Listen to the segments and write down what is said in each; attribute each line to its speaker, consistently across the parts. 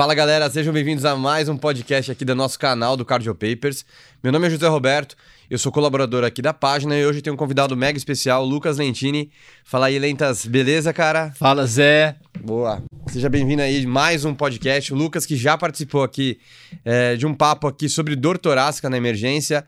Speaker 1: Fala galera, sejam bem-vindos a mais um podcast aqui do nosso canal do Cardio Papers. Meu nome é José Roberto, eu sou colaborador aqui da página e hoje tenho um convidado mega especial, Lucas Lentini. Fala aí, Lentas, beleza, cara?
Speaker 2: Fala, Zé.
Speaker 1: Boa. Seja bem-vindo aí mais um podcast. O Lucas que já participou aqui é, de um papo aqui sobre dor torácica na emergência.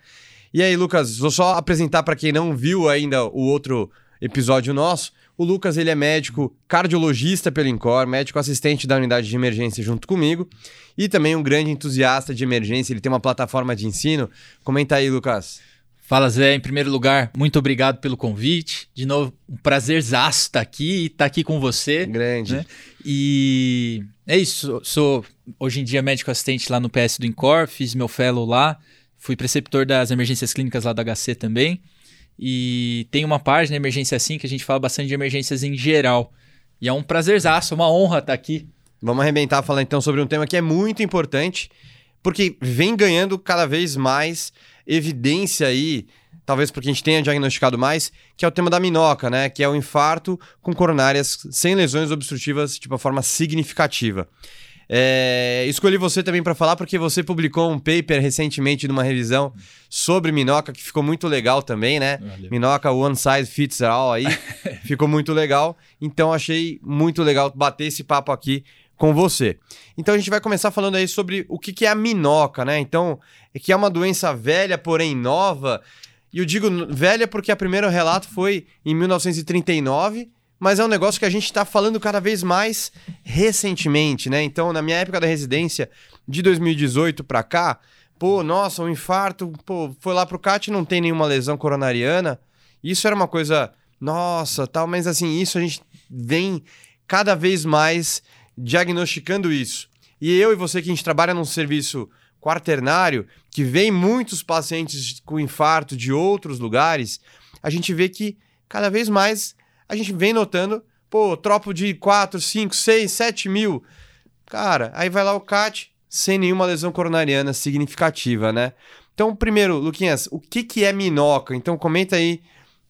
Speaker 1: E aí, Lucas, vou só apresentar para quem não viu ainda o outro episódio nosso. O Lucas, ele é médico cardiologista pelo INCOR, médico assistente da unidade de emergência junto comigo e também um grande entusiasta de emergência. Ele tem uma plataforma de ensino. Comenta aí, Lucas.
Speaker 2: Fala, Zé. Em primeiro lugar, muito obrigado pelo convite. De novo, um prazerzaço estar aqui e estar aqui com você.
Speaker 1: Grande. Né?
Speaker 2: E é isso. Sou hoje em dia médico assistente lá no PS do INCOR, fiz meu fellow lá, fui preceptor das emergências clínicas lá do HC também. E tem uma página Emergência Assim que a gente fala bastante de emergências em geral. E é um prazerzaço, uma honra estar aqui.
Speaker 1: Vamos arrebentar falar então sobre um tema que é muito importante, porque vem ganhando cada vez mais evidência aí, talvez porque a gente tenha diagnosticado mais, que é o tema da minoca, né? Que é o infarto com coronárias sem lesões obstrutivas de uma forma significativa. É, escolhi você também para falar porque você publicou um paper recentemente numa revisão sobre Minoca que ficou muito legal também, né? Valeu. Minoca One Size Fits All aí, ficou muito legal. Então achei muito legal bater esse papo aqui com você. Então a gente vai começar falando aí sobre o que, que é a Minoca, né? Então, é que é uma doença velha, porém nova. E eu digo velha porque o primeiro relato foi em 1939 mas é um negócio que a gente está falando cada vez mais recentemente, né? Então, na minha época da residência, de 2018 para cá, pô, nossa, um infarto, pô, foi lá pro CAT não tem nenhuma lesão coronariana. Isso era uma coisa, nossa, tal, mas assim, isso a gente vem cada vez mais diagnosticando isso. E eu e você que a gente trabalha num serviço quaternário, que vem muitos pacientes com infarto de outros lugares, a gente vê que cada vez mais a gente vem notando, pô, tropo de 4, 5, 6, 7 mil. Cara, aí vai lá o CAT sem nenhuma lesão coronariana significativa, né? Então, primeiro, Luquinhas, o que, que é minoca? Então, comenta aí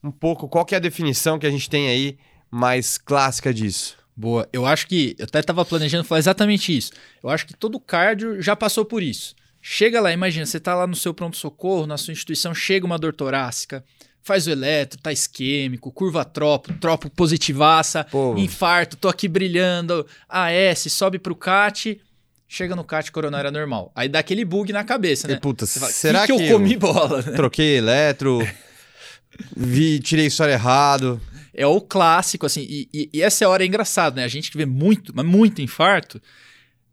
Speaker 1: um pouco qual que é a definição que a gente tem aí mais clássica disso.
Speaker 2: Boa, eu acho que, eu até estava planejando falar exatamente isso. Eu acho que todo cardio já passou por isso. Chega lá, imagina, você está lá no seu pronto-socorro, na sua instituição, chega uma dor torácica, faz o eletro, tá isquêmico, curva tropo, tropo positivaça, Pô. infarto, tô aqui brilhando, AS, sobe pro CAT, chega no CAT coronária normal. Aí dá aquele bug na cabeça, né? E,
Speaker 1: puta, fala, será que, que, eu comi bola? Né? Troquei eletro, vi, tirei história errado.
Speaker 2: É o clássico, assim, e, e, e essa hora é engraçado, né? A gente que vê muito, mas muito infarto,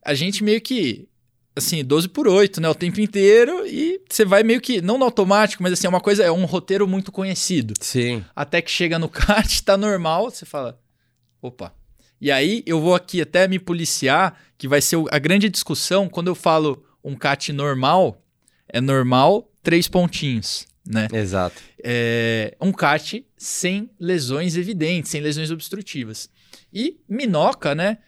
Speaker 2: a gente meio que assim, 12 por 8, né? O tempo inteiro e você vai meio que, não no automático, mas assim, é uma coisa, é um roteiro muito conhecido.
Speaker 1: Sim.
Speaker 2: Até que chega no kart, tá normal, você fala, opa. E aí eu vou aqui até me policiar, que vai ser a grande discussão, quando eu falo um cat normal, é normal, três pontinhos, né?
Speaker 1: Exato.
Speaker 2: É um cat sem lesões evidentes, sem lesões obstrutivas. E minoca, né?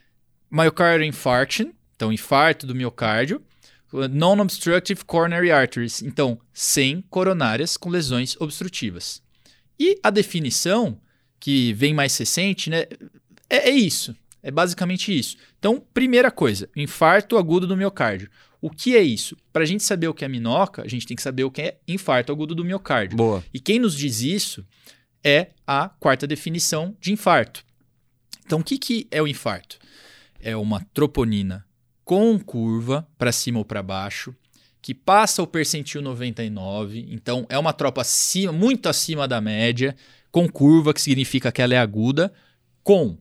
Speaker 2: Myocardial infarction, então, infarto do miocárdio, non-obstructive coronary arteries, então, sem coronárias com lesões obstrutivas. E a definição, que vem mais recente, né, é, é isso. É basicamente isso. Então, primeira coisa, infarto agudo do miocárdio. O que é isso? Para a gente saber o que é minoca, a gente tem que saber o que é infarto agudo do miocárdio.
Speaker 1: Boa.
Speaker 2: E quem nos diz isso é a quarta definição de infarto. Então, o que, que é o infarto? É uma troponina com curva para cima ou para baixo, que passa o percentil 99, então é uma tropa acima, muito acima da média, com curva, que significa que ela é aguda, com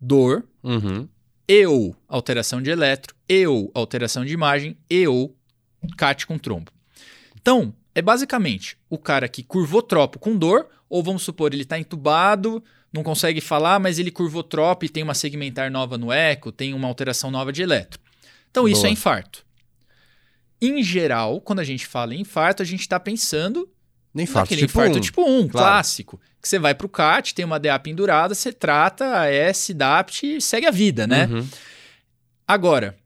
Speaker 2: dor,
Speaker 1: uhum.
Speaker 2: e ou alteração de eletro, e ou alteração de imagem, e ou CAT com trombo. Então, é basicamente o cara que curvou tropo com dor, ou vamos supor, ele está entubado, não consegue falar, mas ele curvou trop e tem uma segmentar nova no eco, tem uma alteração nova de eletro. Então, Boa. isso é infarto. Em geral, quando a gente fala em infarto, a gente está pensando
Speaker 1: no infarto
Speaker 2: naquele
Speaker 1: tipo
Speaker 2: infarto
Speaker 1: 1.
Speaker 2: tipo 1, claro. clássico. Que você vai para o CAT, tem uma DA pendurada, você trata a S, DAPT e segue a vida, né? Uhum. Agora,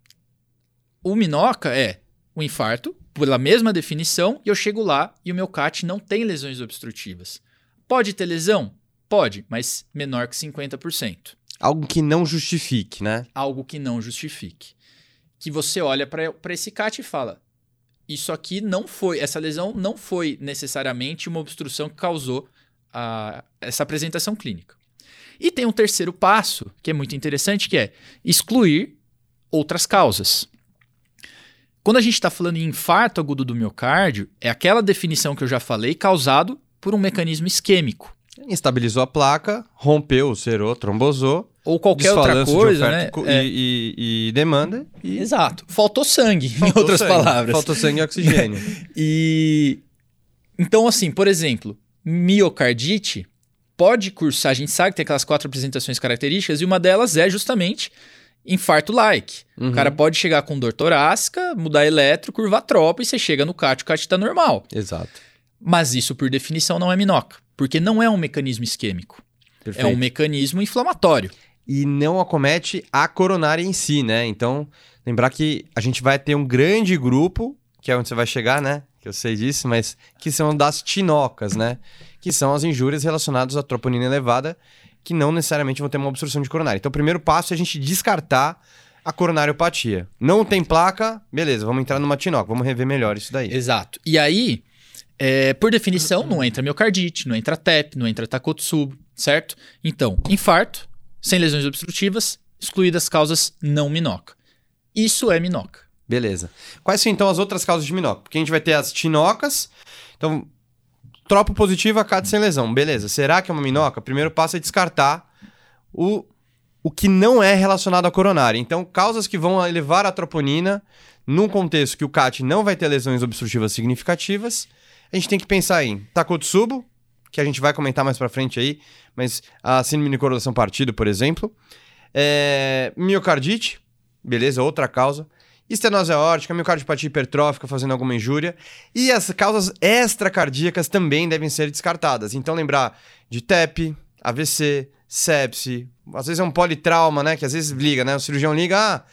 Speaker 2: o Minoca é o infarto, pela mesma definição, e eu chego lá e o meu CAT não tem lesões obstrutivas. Pode ter lesão? Pode, mas menor que 50%.
Speaker 1: Algo que não justifique, né?
Speaker 2: Algo que não justifique. que você olha para esse CAT e fala: isso aqui não foi, essa lesão não foi necessariamente uma obstrução que causou a, essa apresentação clínica. E tem um terceiro passo, que é muito interessante, que é excluir outras causas. Quando a gente está falando em infarto agudo do miocárdio, é aquela definição que eu já falei, causado por um mecanismo isquêmico.
Speaker 1: Estabilizou a placa, rompeu o cerô, trombosou.
Speaker 2: Ou qualquer outra coisa, né?
Speaker 1: E, é. e, e, demanda. E...
Speaker 2: Exato. Faltou sangue, Faltou em outras
Speaker 1: sangue.
Speaker 2: palavras.
Speaker 1: Faltou sangue e oxigênio.
Speaker 2: e então, assim, por exemplo, miocardite pode cursar, a gente sabe que tem aquelas quatro apresentações características, e uma delas é justamente infarto-like. Uhum. O cara pode chegar com dor torácica, mudar eletro, curvar tropa, e você chega no CAT, o CAT está normal.
Speaker 1: Exato.
Speaker 2: Mas isso, por definição, não é minoca, porque não é um mecanismo isquêmico. Perfeito. É um mecanismo inflamatório.
Speaker 1: E não acomete a coronária em si, né? Então, lembrar que a gente vai ter um grande grupo, que é onde você vai chegar, né? Que eu sei disso, mas que são das tinocas, né? Que são as injúrias relacionadas à troponina elevada, que não necessariamente vão ter uma obstrução de coronária. Então, o primeiro passo é a gente descartar a coronariopatia. Não tem placa, beleza, vamos entrar numa tinoca, vamos rever melhor isso daí.
Speaker 2: Exato. E aí, é, por definição, não entra miocardite, não entra TEP, não entra Takotsubo, certo? Então, infarto, sem lesões obstrutivas, excluídas causas não minoca. Isso é minoca.
Speaker 1: Beleza. Quais são então as outras causas de minoca? Porque a gente vai ter as tinocas. Então, tropo positiva, CAT sem lesão. Beleza. Será que é uma minoca? Primeiro passo é descartar o, o que não é relacionado à coronária. Então, causas que vão elevar a troponina num contexto que o CAT não vai ter lesões obstrutivas significativas, a gente tem que pensar em Takotsubo, que a gente vai comentar mais pra frente aí, mas a síndrome de correlação partido, por exemplo. É, miocardite, beleza, outra causa estenose aórtica, miocardiopatia hipertrófica fazendo alguma injúria. E as causas extracardíacas também devem ser descartadas. Então, lembrar de TEP, AVC, sepse, às vezes é um politrauma, né? Que às vezes liga, né? O cirurgião liga, ah,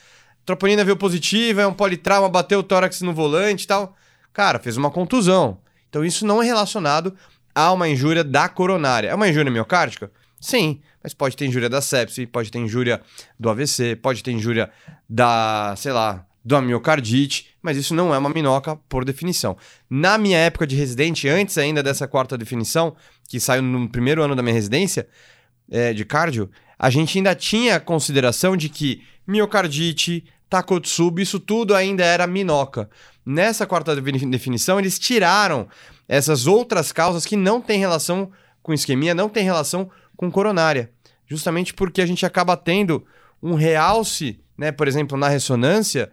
Speaker 1: troponina veio positiva, é um politrauma, bateu o tórax no volante e tal. Cara, fez uma contusão. Então, isso não é relacionado a uma injúria da coronária. É uma injúria miocárdica? Sim, mas pode ter injúria da sepse, pode ter injúria do AVC, pode ter injúria da, sei lá, da miocardite, mas isso não é uma minoca por definição. Na minha época de residente, antes ainda dessa quarta definição, que saiu no primeiro ano da minha residência é, de cardio, a gente ainda tinha consideração de que miocardite, Takotsubo, isso tudo ainda era minoca. Nessa quarta definição, eles tiraram essas outras causas que não têm relação com isquemia, não têm relação com coronária. Justamente porque a gente acaba tendo um realce, né, por exemplo, na ressonância,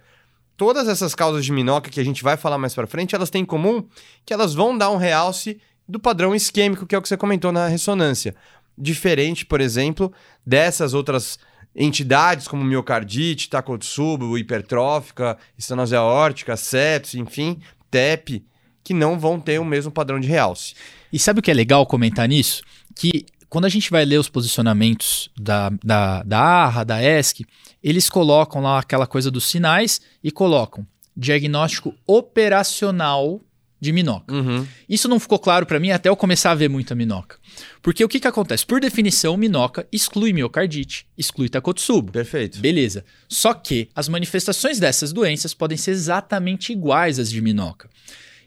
Speaker 1: todas essas causas de minoca que a gente vai falar mais para frente, elas têm em comum que elas vão dar um realce do padrão isquêmico, que é o que você comentou na ressonância. Diferente, por exemplo, dessas outras entidades como miocardite, Takotsubo, hipertrófica, estenose aórtica, sepsis, enfim, TEP, que não vão ter o mesmo padrão de realce.
Speaker 2: E sabe o que é legal comentar nisso? Que quando a gente vai ler os posicionamentos da, da, da ARRA, da ESC, eles colocam lá aquela coisa dos sinais e colocam diagnóstico operacional de minoca. Uhum. Isso não ficou claro para mim até eu começar a ver muita minoca. Porque o que, que acontece? Por definição, minoca exclui miocardite, exclui Takotsubo.
Speaker 1: Perfeito.
Speaker 2: Beleza. Só que as manifestações dessas doenças podem ser exatamente iguais às de minoca.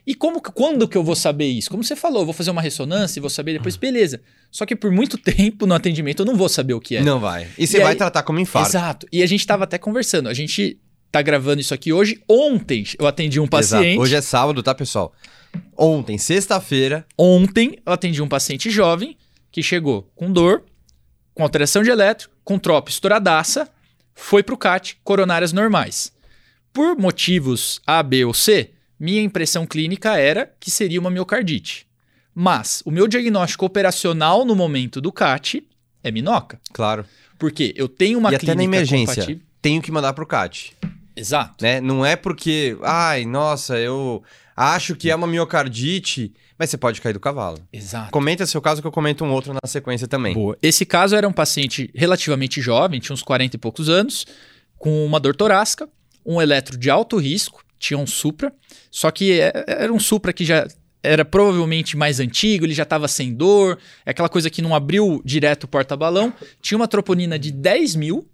Speaker 2: E como, quando que eu vou saber isso? Como você falou, vou fazer uma ressonância e vou saber depois, beleza. Só que por muito tempo no atendimento eu não vou saber o que é.
Speaker 1: Não vai. E você e vai aí, tratar como infarto.
Speaker 2: Exato. E a gente estava até conversando. A gente tá gravando isso aqui hoje. Ontem eu atendi um paciente. Exato.
Speaker 1: Hoje é sábado, tá, pessoal? Ontem, sexta-feira.
Speaker 2: Ontem eu atendi um paciente jovem que chegou com dor, com alteração de eletro, com tropa estouradaça, foi pro CAT, coronárias normais. Por motivos A, B ou C, minha impressão clínica era que seria uma miocardite. Mas o meu diagnóstico operacional no momento do CAT é minoca.
Speaker 1: Claro.
Speaker 2: Porque eu tenho uma
Speaker 1: e clínica até na emergência, compatível... tenho que mandar pro CAT.
Speaker 2: Exato.
Speaker 1: Né? Não é porque, ai, nossa, eu acho que é uma miocardite, mas você pode cair do cavalo.
Speaker 2: Exato.
Speaker 1: Comenta seu caso que eu comento um outro na sequência também.
Speaker 2: Boa. Esse caso era um paciente relativamente jovem, tinha uns 40 e poucos anos, com uma dor torácica, um eletro de alto risco, tinha um Supra, só que é, era um Supra que já era provavelmente mais antigo, ele já estava sem dor, é aquela coisa que não abriu direto o porta-balão, tinha uma troponina de 10 mil,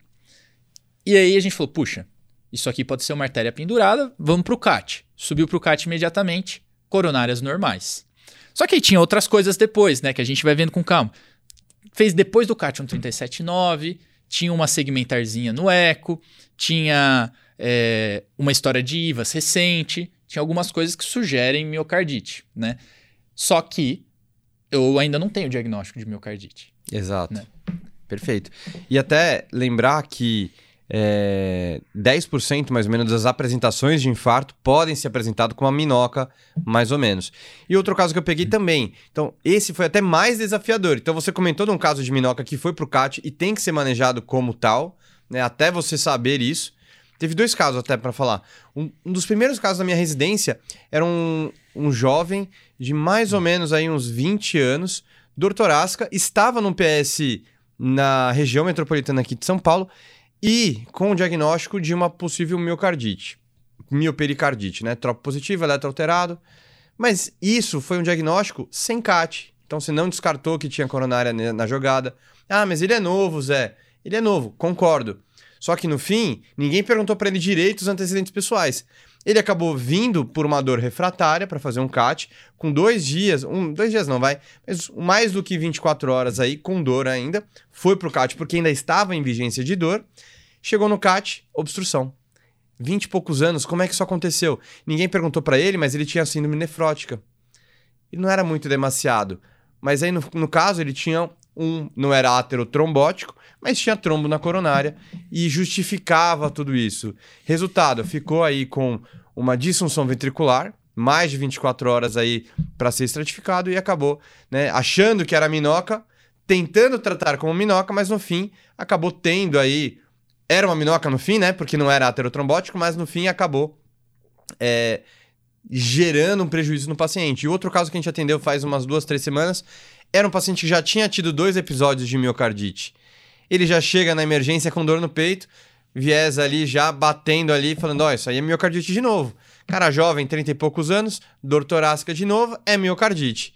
Speaker 2: e aí a gente falou, puxa, isso aqui pode ser uma artéria pendurada, vamos para o CAT. Subiu para o CAT imediatamente, coronárias normais. Só que aí tinha outras coisas depois, né, que a gente vai vendo com calma. Fez depois do CAT um 37,9, tinha uma segmentarzinha no eco, tinha é, uma história de IVAS recente, tinha algumas coisas que sugerem miocardite, né? Só que eu ainda não tenho diagnóstico de miocardite.
Speaker 1: Exato. Né? Perfeito. E até lembrar que é, 10% mais ou menos das apresentações de infarto podem ser apresentadas com uma minhoca, mais ou menos. E outro caso que eu peguei também. Então, esse foi até mais desafiador. Então, você comentou de um caso de minhoca que foi para o CAT e tem que ser manejado como tal, né, até você saber isso. Teve dois casos até para falar. Um, um, dos primeiros casos da minha residência era um, um jovem de mais ou menos aí uns 20 anos, dor torácica, estava no PS na região metropolitana aqui de São Paulo e com o diagnóstico de uma possível miocardite, miopericardite, né? Tropo positivo, eletroalterado. Mas isso foi um diagnóstico sem CAT. Então você não descartou que tinha coronária na jogada. Ah, mas ele é novo, Zé. Ele é novo, concordo. Só que no fim, ninguém perguntou para ele direito os antecedentes pessoais. Ele acabou vindo por uma dor refratária para fazer um CAT, com dois dias, um, dois dias não vai, mas mais do que 24 horas aí, com dor ainda, foi pro CAT porque ainda estava em vigência de dor, chegou no CAT, obstrução. 20 e poucos anos, como é que isso aconteceu? Ninguém perguntou para ele, mas ele tinha síndrome nefrótica. E não era muito demasiado. Mas aí, no, no caso, ele tinha um, não era aterotrombótico, mas tinha trombo na coronária e justificava tudo isso. Resultado, ficou aí com uma disfunção ventricular, mais de 24 horas aí para ser estratificado e acabou, né, achando que era minhoca, tentando tratar como minhoca, mas no fim acabou tendo aí era uma minhoca no fim, né? Porque não era aterotrombótico, mas no fim acabou é, gerando um prejuízo no paciente. E outro caso que a gente atendeu faz umas duas, três semanas era um paciente que já tinha tido dois episódios de miocardite. Ele já chega na emergência com dor no peito, viés ali já batendo ali, falando: Ó, oh, isso aí é miocardite de novo. Cara jovem, 30 e poucos anos, dor torácica de novo, é miocardite.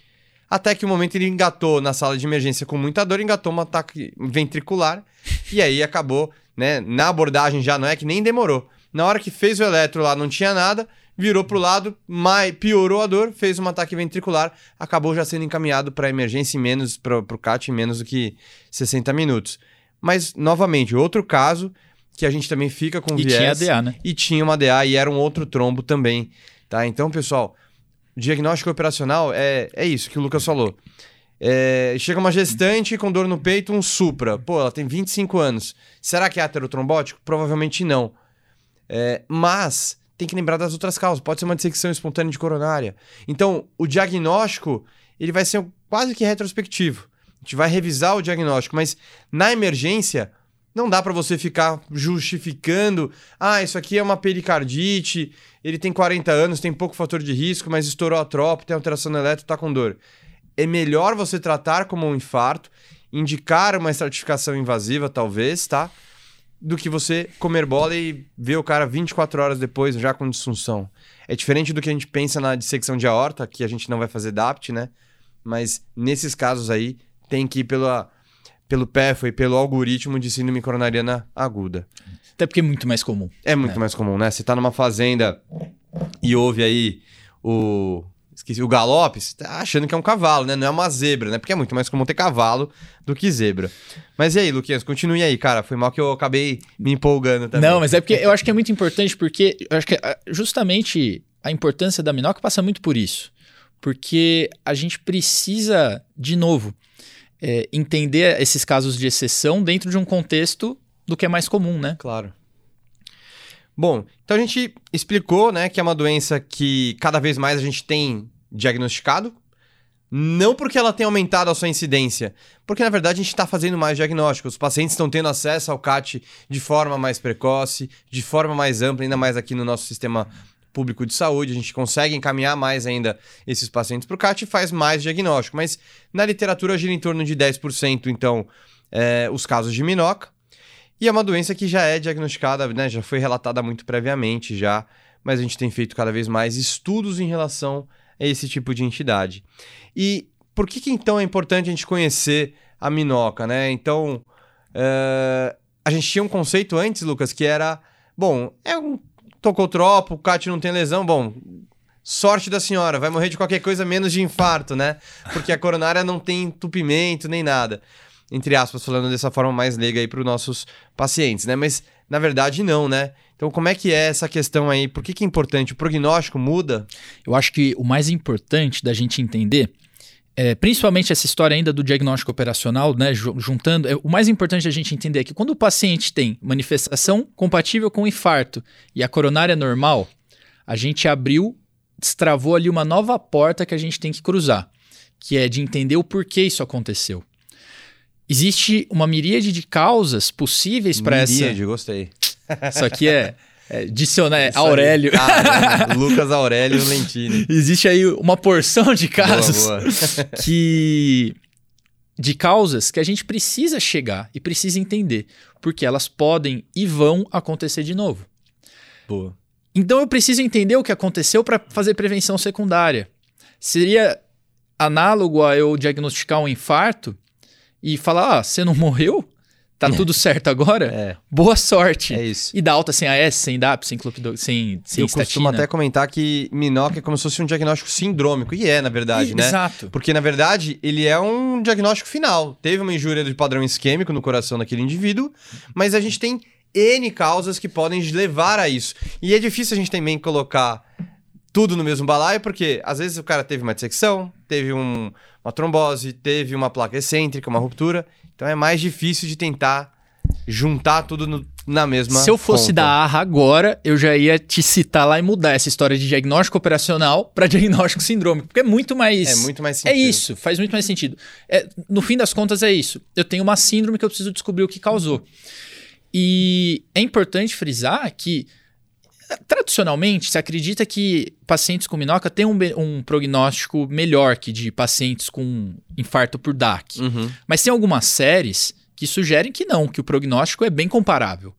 Speaker 1: Até que o momento ele engatou na sala de emergência com muita dor, engatou um ataque ventricular e aí acabou, né? Na abordagem já não é que nem demorou. Na hora que fez o eletro lá não tinha nada, virou pro lado, mais, piorou a dor, fez um ataque ventricular, acabou já sendo encaminhado para emergência em menos, para o CAT em menos do que 60 minutos. Mas, novamente, outro caso que a gente também fica com
Speaker 2: e viés. E tinha DA, né?
Speaker 1: E tinha uma DA e era um outro trombo também, tá? Então, pessoal, diagnóstico operacional é, é isso que o Lucas falou. É, chega uma gestante com dor no peito, um supra. Pô, ela tem 25 anos. Será que é aterotrombótico? Provavelmente não. É, mas tem que lembrar das outras causas. Pode ser uma dissecção espontânea de coronária. Então, o diagnóstico ele vai ser quase que retrospectivo. A gente vai revisar o diagnóstico, mas na emergência não dá para você ficar justificando, ah, isso aqui é uma pericardite, ele tem 40 anos, tem pouco fator de risco, mas estourou a tropa, tem alteração elétrica, tá com dor. É melhor você tratar como um infarto, indicar uma estratificação invasiva, talvez, tá? do que você comer bola e ver o cara 24 horas depois já com disfunção. É diferente do que a gente pensa na dissecção de aorta, que a gente não vai fazer DAPT, né? Mas nesses casos aí, tem que ir pela, pelo PEFA e pelo algoritmo de síndrome coronariana aguda.
Speaker 2: Até porque é muito mais comum.
Speaker 1: É muito né? mais comum, né? Você tá numa fazenda e ouve aí o esqueci, o galope, você tá achando que é um cavalo, né? Não é uma zebra, né? Porque é muito mais comum ter cavalo do que zebra. Mas e aí, Luquinhas, continue aí, cara. Foi mal que eu acabei me empolgando também.
Speaker 2: Não, mas é porque eu acho que é muito importante, porque eu acho que ah, justamente a importância da minhoca passa muito por isso. Porque a gente precisa, de novo, é, entender esses casos de exceção dentro de um contexto do que é mais comum, né?
Speaker 1: Claro. Bom, então a gente explicou, né, que é uma doença que cada vez mais a gente tem diagnosticado. Não porque ela tenha aumentado a sua incidência, porque na verdade a gente está fazendo mais diagnósticos. Os pacientes estão tendo acesso ao CAT de forma mais precoce, de forma mais ampla, ainda mais aqui no nosso sistema público de saúde. A gente consegue encaminhar mais ainda esses pacientes para o CAT e faz mais diagnóstico. Mas na literatura gira em torno de 10%, então, é, os casos de minoca. E é uma doença que já é diagnosticada, né, já foi relatada muito previamente já, mas a gente tem feito cada vez mais estudos em relação a esse tipo de entidade. E por que, que então é importante a gente conhecer a minhoca, né? Então, uh, a gente tinha um conceito antes, Lucas, que era Bom, é um. Tocou tropo, o CAT não tem lesão, bom. Sorte da senhora, vai morrer de qualquer coisa menos de infarto, né? Porque a coronária não tem entupimento nem nada. Entre aspas, falando dessa forma mais leiga aí para os nossos pacientes, né? Mas na verdade não, né? Então, como é que é essa questão aí? Por que, que é importante? O prognóstico muda?
Speaker 2: Eu acho que o mais importante da gente entender é, principalmente essa história ainda do diagnóstico operacional, né, juntando, é, o mais importante a gente entender é que quando o paciente tem manifestação compatível com infarto e a coronária normal, a gente abriu, destravou ali uma nova porta que a gente tem que cruzar, que é de entender o porquê isso aconteceu. Existe uma miríade de causas possíveis para essa.
Speaker 1: Miríade, gostei.
Speaker 2: Isso aqui é é, dicionário, é, Aurélio.
Speaker 1: Ah, Lucas Aurélio Lentini.
Speaker 2: Existe aí uma porção de casos boa, boa. que de causas que a gente precisa chegar e precisa entender, porque elas podem e vão acontecer de novo.
Speaker 1: Boa.
Speaker 2: Então eu preciso entender o que aconteceu para fazer prevenção secundária. Seria análogo a eu diagnosticar um infarto e falar: "Ah, você não morreu?" Tá tudo certo agora?
Speaker 1: É.
Speaker 2: Boa sorte.
Speaker 1: É isso.
Speaker 2: E dá alta sem AS, sem DAP, sem clopidogrel, sem, sem
Speaker 1: Eu
Speaker 2: estatina.
Speaker 1: costumo até comentar que Minoca é como se fosse um diagnóstico sindrômico. E é, na verdade,
Speaker 2: e,
Speaker 1: né?
Speaker 2: Exato.
Speaker 1: Porque, na verdade, ele é um diagnóstico final. Teve uma injúria de padrão isquêmico no coração daquele indivíduo, mas a gente tem N causas que podem levar a isso. E é difícil a gente também colocar tudo no mesmo balaio, porque às vezes o cara teve uma dissecção, teve um, uma trombose, teve uma placa excêntrica, uma ruptura. Então é mais difícil de tentar juntar tudo no, na mesma.
Speaker 2: Se eu fosse
Speaker 1: conta.
Speaker 2: da ARRA agora, eu já ia te citar lá e mudar essa história de diagnóstico operacional para diagnóstico sindrômico, porque é muito mais.
Speaker 1: É muito mais
Speaker 2: É
Speaker 1: sentido.
Speaker 2: isso, faz muito mais sentido. É, no fim das contas, é isso. Eu tenho uma síndrome que eu preciso descobrir o que causou. E é importante frisar que. Tradicionalmente, se acredita que pacientes com minoca têm um, um prognóstico melhor que de pacientes com infarto por DAC.
Speaker 1: Uhum.
Speaker 2: Mas tem algumas séries que sugerem que não, que o prognóstico é bem comparável.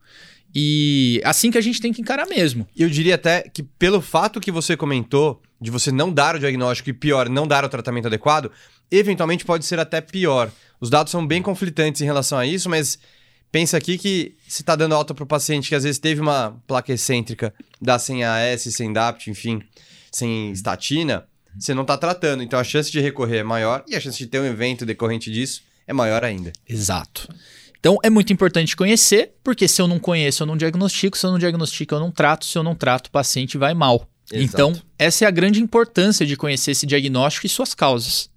Speaker 2: E assim que a gente tem que encarar mesmo.
Speaker 1: Eu diria até que pelo fato que você comentou de você não dar o diagnóstico e pior, não dar o tratamento adequado, eventualmente pode ser até pior. Os dados são bem conflitantes em relação a isso, mas pensa aqui que se está dando alta para o paciente que às vezes teve uma placa excêntrica, dá sem AS, sem DAPT, enfim, sem estatina, você não está tratando. Então a chance de recorrer é maior e a chance de ter um evento decorrente disso é maior ainda.
Speaker 2: Exato. Então é muito importante conhecer, porque se eu não conheço, eu não diagnostico, se eu não diagnostico, eu não trato, se eu não trato, o paciente vai mal.
Speaker 1: Exato.
Speaker 2: Então, essa é a grande importância de conhecer esse diagnóstico e suas causas.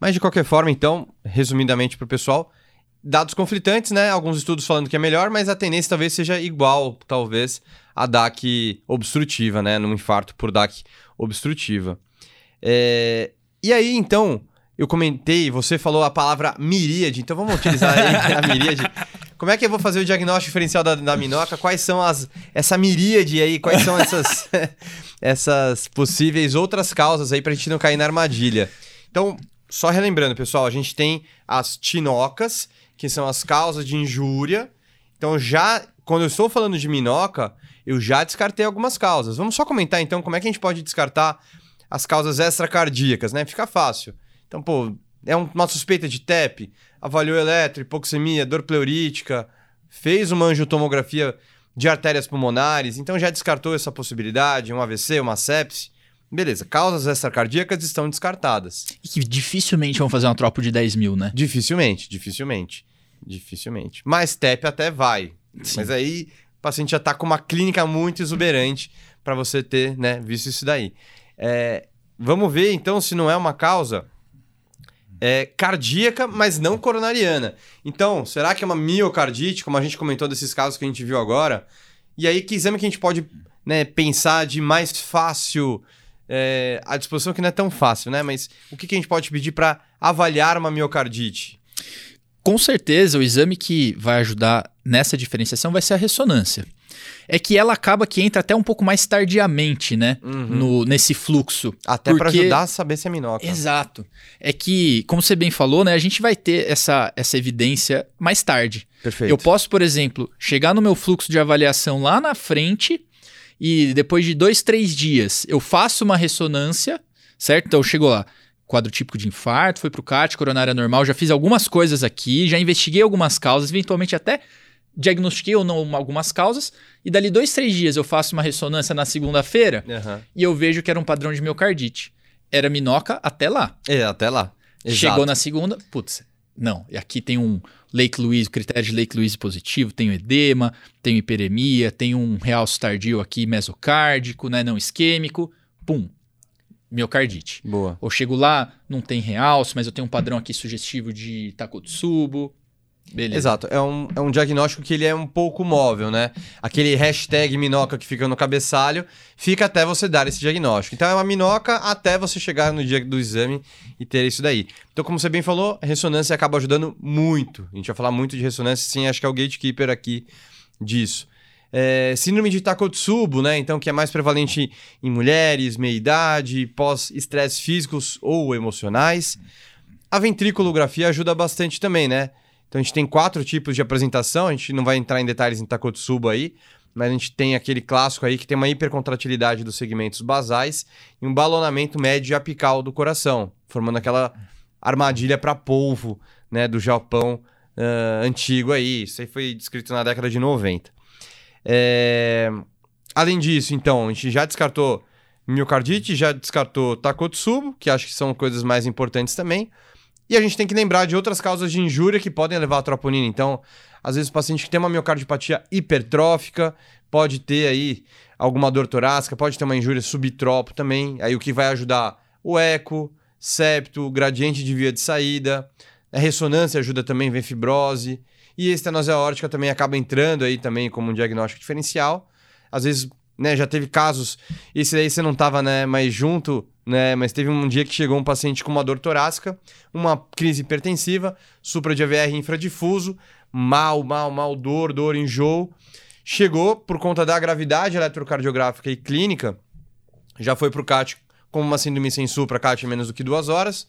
Speaker 1: Mas de qualquer forma, então, resumidamente para o pessoal, dados conflitantes, né? Alguns estudos falando que é melhor, mas a tendência talvez seja igual, talvez, a DAC obstrutiva, né? Num infarto por DAC obstrutiva. É... E aí, então, eu comentei, você falou a palavra miríade, então vamos utilizar aí a miríade. Como é que eu vou fazer o diagnóstico diferencial da, da minoca? Quais são as. essa miríade aí? Quais são essas, essas possíveis outras causas aí pra gente não cair na armadilha? Então, só relembrando, pessoal, a gente tem as tinocas, que são as causas de injúria. Então, já quando eu estou falando de minoca, eu já descartei algumas causas. Vamos só comentar então como é que a gente pode descartar as causas extracardíacas, né? Fica fácil. Então, pô, é uma suspeita de TEP, avaliou eletro, hipoxemia, dor pleurítica, fez uma angiotomografia de artérias pulmonares, então já descartou essa possibilidade, um AVC, uma sepse. Beleza, causas extracardíacas estão descartadas.
Speaker 2: E que dificilmente vão fazer uma tropa de 10 mil, né?
Speaker 1: Dificilmente, dificilmente. Dificilmente. Mas TEP até vai.
Speaker 2: Sim.
Speaker 1: Mas aí o paciente já está com uma clínica muito exuberante para você ter né, visto isso daí. É, vamos ver então se não é uma causa é, cardíaca, mas não coronariana. Então, será que é uma miocardite, como a gente comentou desses casos que a gente viu agora? E aí, que exame que a gente pode né, pensar de mais fácil é, à disposição, que não é tão fácil, né? Mas o que, que a gente pode pedir para avaliar uma miocardite?
Speaker 2: Com certeza, o exame que vai ajudar nessa diferenciação vai ser a ressonância. É que ela acaba que entra até um pouco mais tardiamente, né?
Speaker 1: Uhum.
Speaker 2: No, nesse fluxo.
Speaker 1: Até para
Speaker 2: Porque-
Speaker 1: ajudar a saber se é minoca.
Speaker 2: Exato. É que, como você bem falou, né? A gente vai ter essa, essa evidência mais tarde.
Speaker 1: Perfeito.
Speaker 2: Eu posso, por exemplo, chegar no meu fluxo de avaliação lá na frente e depois de dois, três dias eu faço uma ressonância, certo? Então eu chego lá, quadro típico de infarto, fui pro CAT, coronária normal, já fiz algumas coisas aqui, já investiguei algumas causas, eventualmente até diagnostiquei ou não algumas causas, e dali dois, três dias eu faço uma ressonância na segunda-feira
Speaker 1: Aham.
Speaker 2: e eu vejo que era um padrão de miocardite. Era minoca até lá.
Speaker 1: É, até lá. Exato.
Speaker 2: Chegou na segunda, putz, não. E aqui tem um Lake Louise, critério de Lake Louise positivo, tem o edema, tem hiperemia, tem um realce tardio aqui mesocárdico, né, não isquêmico, pum, miocardite.
Speaker 1: Boa.
Speaker 2: Ou chego lá, não tem realce, mas eu tenho um padrão aqui sugestivo de Takotsubo. Beleza.
Speaker 1: Exato. É um, é um diagnóstico que ele é um pouco móvel, né? Aquele hashtag minoca que fica no cabeçalho, fica até você dar esse diagnóstico. Então é uma minoca até você chegar no dia do exame e ter isso daí. Então, como você bem falou, ressonância acaba ajudando muito. A gente vai falar muito de ressonância, sim, acho que é o gatekeeper aqui disso. É, síndrome de Takotsubo, né? Então, que é mais prevalente em mulheres, meia-idade, pós-estresses físicos ou emocionais. A ventriculografia ajuda bastante também, né? Então a gente tem quatro tipos de apresentação, a gente não vai entrar em detalhes em Takotsubo aí, mas a gente tem aquele clássico aí que tem uma hipercontratilidade dos segmentos basais e um balonamento médio apical do coração, formando aquela armadilha para polvo, né, do Japão ah, antigo aí. Isso aí foi descrito na década de 90. É, Além disso, então, a gente já descartou miocardite, já descartou Takotsubo, que acho que são coisas mais importantes também. E a gente tem que lembrar de outras causas de injúria que podem levar à troponina. Então, às vezes o paciente que tem uma miocardiopatia hipertrófica pode ter aí alguma dor torácica, pode ter uma injúria subtropo também. Aí o que vai ajudar o eco, septo, gradiente de via de saída. A ressonância ajuda também, vem fibrose. E a estenose aórtica também acaba entrando aí também como um diagnóstico diferencial. Às vezes, né, já teve casos, esse aí você não estava né, mais junto, né, mas teve um dia que chegou um paciente com uma dor torácica, uma crise hipertensiva, supra de AVR infradifuso, mal, mal, mal, dor, dor, enjoo. Chegou por conta da gravidade eletrocardiográfica e clínica, já foi para o CAT como uma síndrome sem supra, CAT em menos do que duas horas.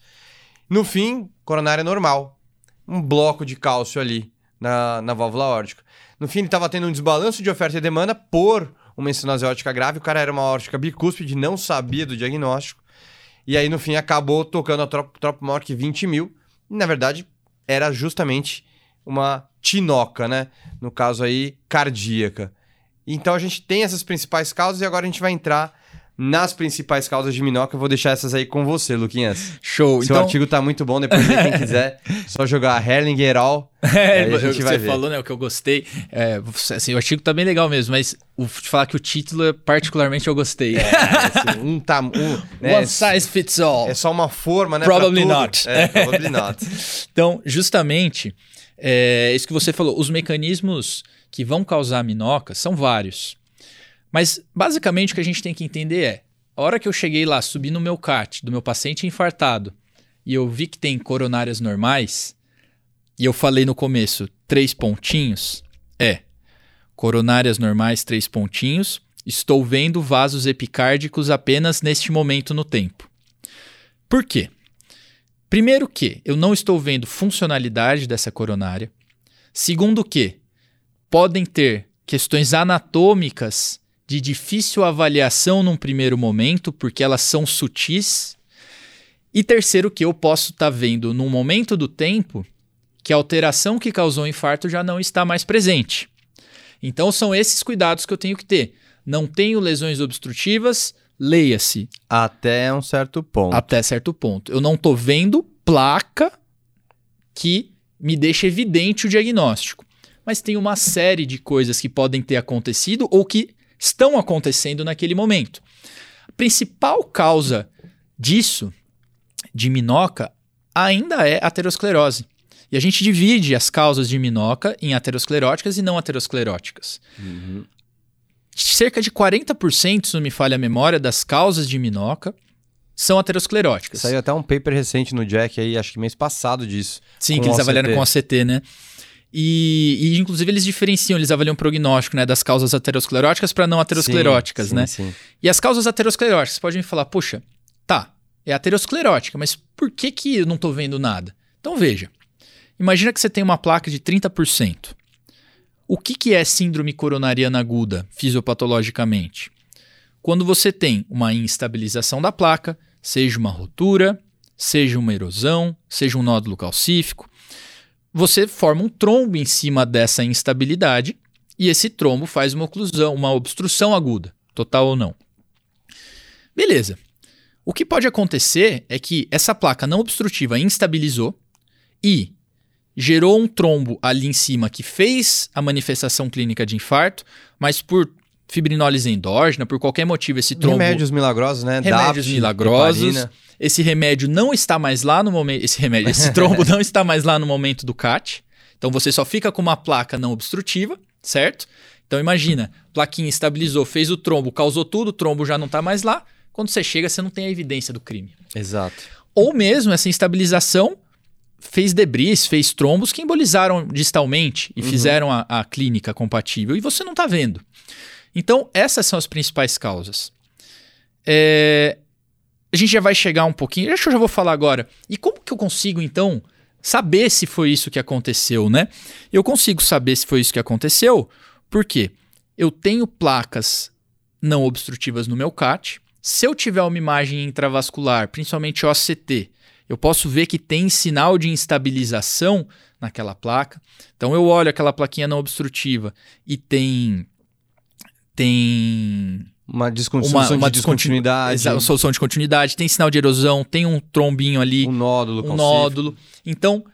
Speaker 1: No fim, coronária normal. Um bloco de cálcio ali na, na válvula aórtica. No fim, ele estava tendo um desbalanço de oferta e demanda por uma estenose aórtica grave. O cara era uma aórtica bicúspide, não sabia do diagnóstico. E aí, no fim, acabou tocando a trop, trop que 20 mil. E, na verdade, era justamente uma tinoca, né? No caso aí, cardíaca. Então, a gente tem essas principais causas e agora a gente vai entrar nas principais causas de minhoca. Eu vou deixar essas aí com você, Luquinhas.
Speaker 2: Show.
Speaker 1: Seu
Speaker 2: então,
Speaker 1: artigo tá muito bom, depois quem quiser, só jogar Herling et al.
Speaker 2: É,
Speaker 1: a
Speaker 2: o
Speaker 1: gente
Speaker 2: que
Speaker 1: vai
Speaker 2: você
Speaker 1: ver.
Speaker 2: falou, né? O que eu gostei. É, assim, o artigo tá bem legal mesmo, mas o, falar que o título, particularmente, eu gostei.
Speaker 1: É, assim, um tá, um, né,
Speaker 2: One size fits all.
Speaker 1: é só uma forma, né?
Speaker 2: Probably not.
Speaker 1: É, probably not.
Speaker 2: Então, justamente, é, isso que você falou, os mecanismos que vão causar minhoca são vários. Mas, basicamente, o que a gente tem que entender é: a hora que eu cheguei lá, subi no meu CAT do meu paciente infartado e eu vi que tem coronárias normais, e eu falei no começo, três pontinhos, é. Coronárias normais, três pontinhos. Estou vendo vasos epicárdicos apenas neste momento no tempo. Por quê? Primeiro que eu não estou vendo funcionalidade dessa coronária. Segundo que podem ter questões anatômicas de difícil avaliação num primeiro momento, porque elas são sutis. E terceiro que eu posso estar vendo num momento do tempo que a alteração que causou o infarto já não está mais presente. Então são esses cuidados que eu tenho que ter. Não tenho lesões obstrutivas, leia-se
Speaker 1: Até um certo ponto.
Speaker 2: até certo ponto. Eu não estou vendo placa que me deixa evidente o diagnóstico. Mas tem uma série de coisas que podem ter acontecido ou que estão acontecendo naquele momento. A principal causa disso, de minoca, ainda é aterosclerose. E a gente divide as causas de minoca em ateroscleróticas e não ateroscleróticas.
Speaker 1: Uhum.
Speaker 2: Cerca de 40%, se não me falha a memória, das causas de minoca são ateroscleróticas.
Speaker 1: Saiu até um paper recente no Jack aí, acho que mês passado disso.
Speaker 2: Sim, que eles
Speaker 1: OCT.
Speaker 2: avaliaram com ACT, né? E, e, inclusive eles diferenciam, eles avaliam o prognóstico né, das causas ateroscleróticas para não ateroscleróticas,
Speaker 1: Sim,
Speaker 2: né?
Speaker 1: Sim, sim.
Speaker 2: E as causas ateroscleróticas, podem me falar, puxa, tá, é aterosclerótica, mas por que, que eu não tô vendo nada? Então veja, imagina que você tem uma placa de 30%. O que, que é síndrome coronariana aguda, fisiopatologicamente? Quando você tem uma instabilização da placa, seja uma rotura, seja uma erosão, seja um nódulo calcífico, você forma um trombo em cima dessa instabilidade e esse trombo faz uma oclusão, uma obstrução aguda, total ou não. Beleza. O que pode acontecer é que essa placa não obstrutiva instabilizou e gerou um trombo ali em cima que fez a manifestação clínica de infarto, mas por fibrinólise endógena, por qualquer motivo esse trombo...
Speaker 1: Remédios milagrosos, né?
Speaker 2: Remédios
Speaker 1: DAPT,
Speaker 2: milagrosos.
Speaker 1: heparina.
Speaker 2: Esse remédio não está mais lá no momento. Esse remédio, esse trombo não está mais lá no momento do CAT. Então você só fica com uma placa não obstrutiva, certo? Então imagina, plaquinha estabilizou, fez o trombo, causou tudo, o trombo já não está mais lá. Quando você chega, você não tem a evidência do crime.
Speaker 1: Exato.
Speaker 2: Ou mesmo essa instabilização fez debris, fez trombos que embolizaram distalmente e fizeram a, a clínica compatível e você não está vendo. Então, essas são as principais causas. É, a gente já vai chegar um pouquinho. Acho que eu já vou falar agora. E como que eu consigo, então, saber se foi isso que aconteceu, né? Eu consigo saber se foi isso que aconteceu, porque eu tenho placas não obstrutivas no meu CAT. Se eu tiver uma imagem intravascular, principalmente OCT, eu posso ver que tem sinal de instabilização naquela placa. Então eu olho aquela plaquinha não obstrutiva e tem tem
Speaker 1: Uma, descon
Speaker 2: uma,
Speaker 1: solução
Speaker 2: uma
Speaker 1: de descontinuidade,
Speaker 2: solução de continuidade, tem sinal de erosão, tem um trombinho ali,
Speaker 1: um nódulo,
Speaker 2: um nódulo. Então,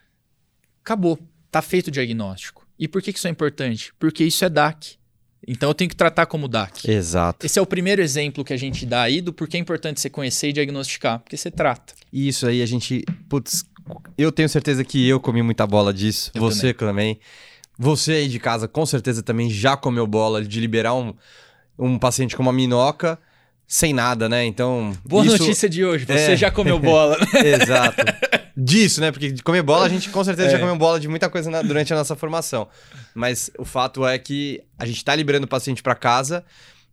Speaker 2: acabou. Tá feito o diagnóstico. E por que isso é importante? Porque isso é DAC. Então eu tenho que tratar como DAC.
Speaker 1: Exato.
Speaker 2: Esse é o primeiro exemplo que a gente dá aí do porquê é importante você conhecer e diagnosticar, porque você trata.
Speaker 1: Isso aí a gente. Putz, eu tenho certeza que eu comi muita bola disso.
Speaker 2: Eu
Speaker 1: você também. Você aí de casa com certeza também já comeu bola de liberar um, um paciente com uma minhoca sem nada, né? Então.
Speaker 2: Boa
Speaker 1: isso-
Speaker 2: notícia de hoje, você
Speaker 1: É.
Speaker 2: já comeu bola.
Speaker 1: Exato. Disso, né? Porque de comer bola, a gente com certeza
Speaker 2: É.
Speaker 1: já comeu bola de muita coisa na- durante a nossa formação. Mas o fato é que a gente tá liberando o paciente para casa,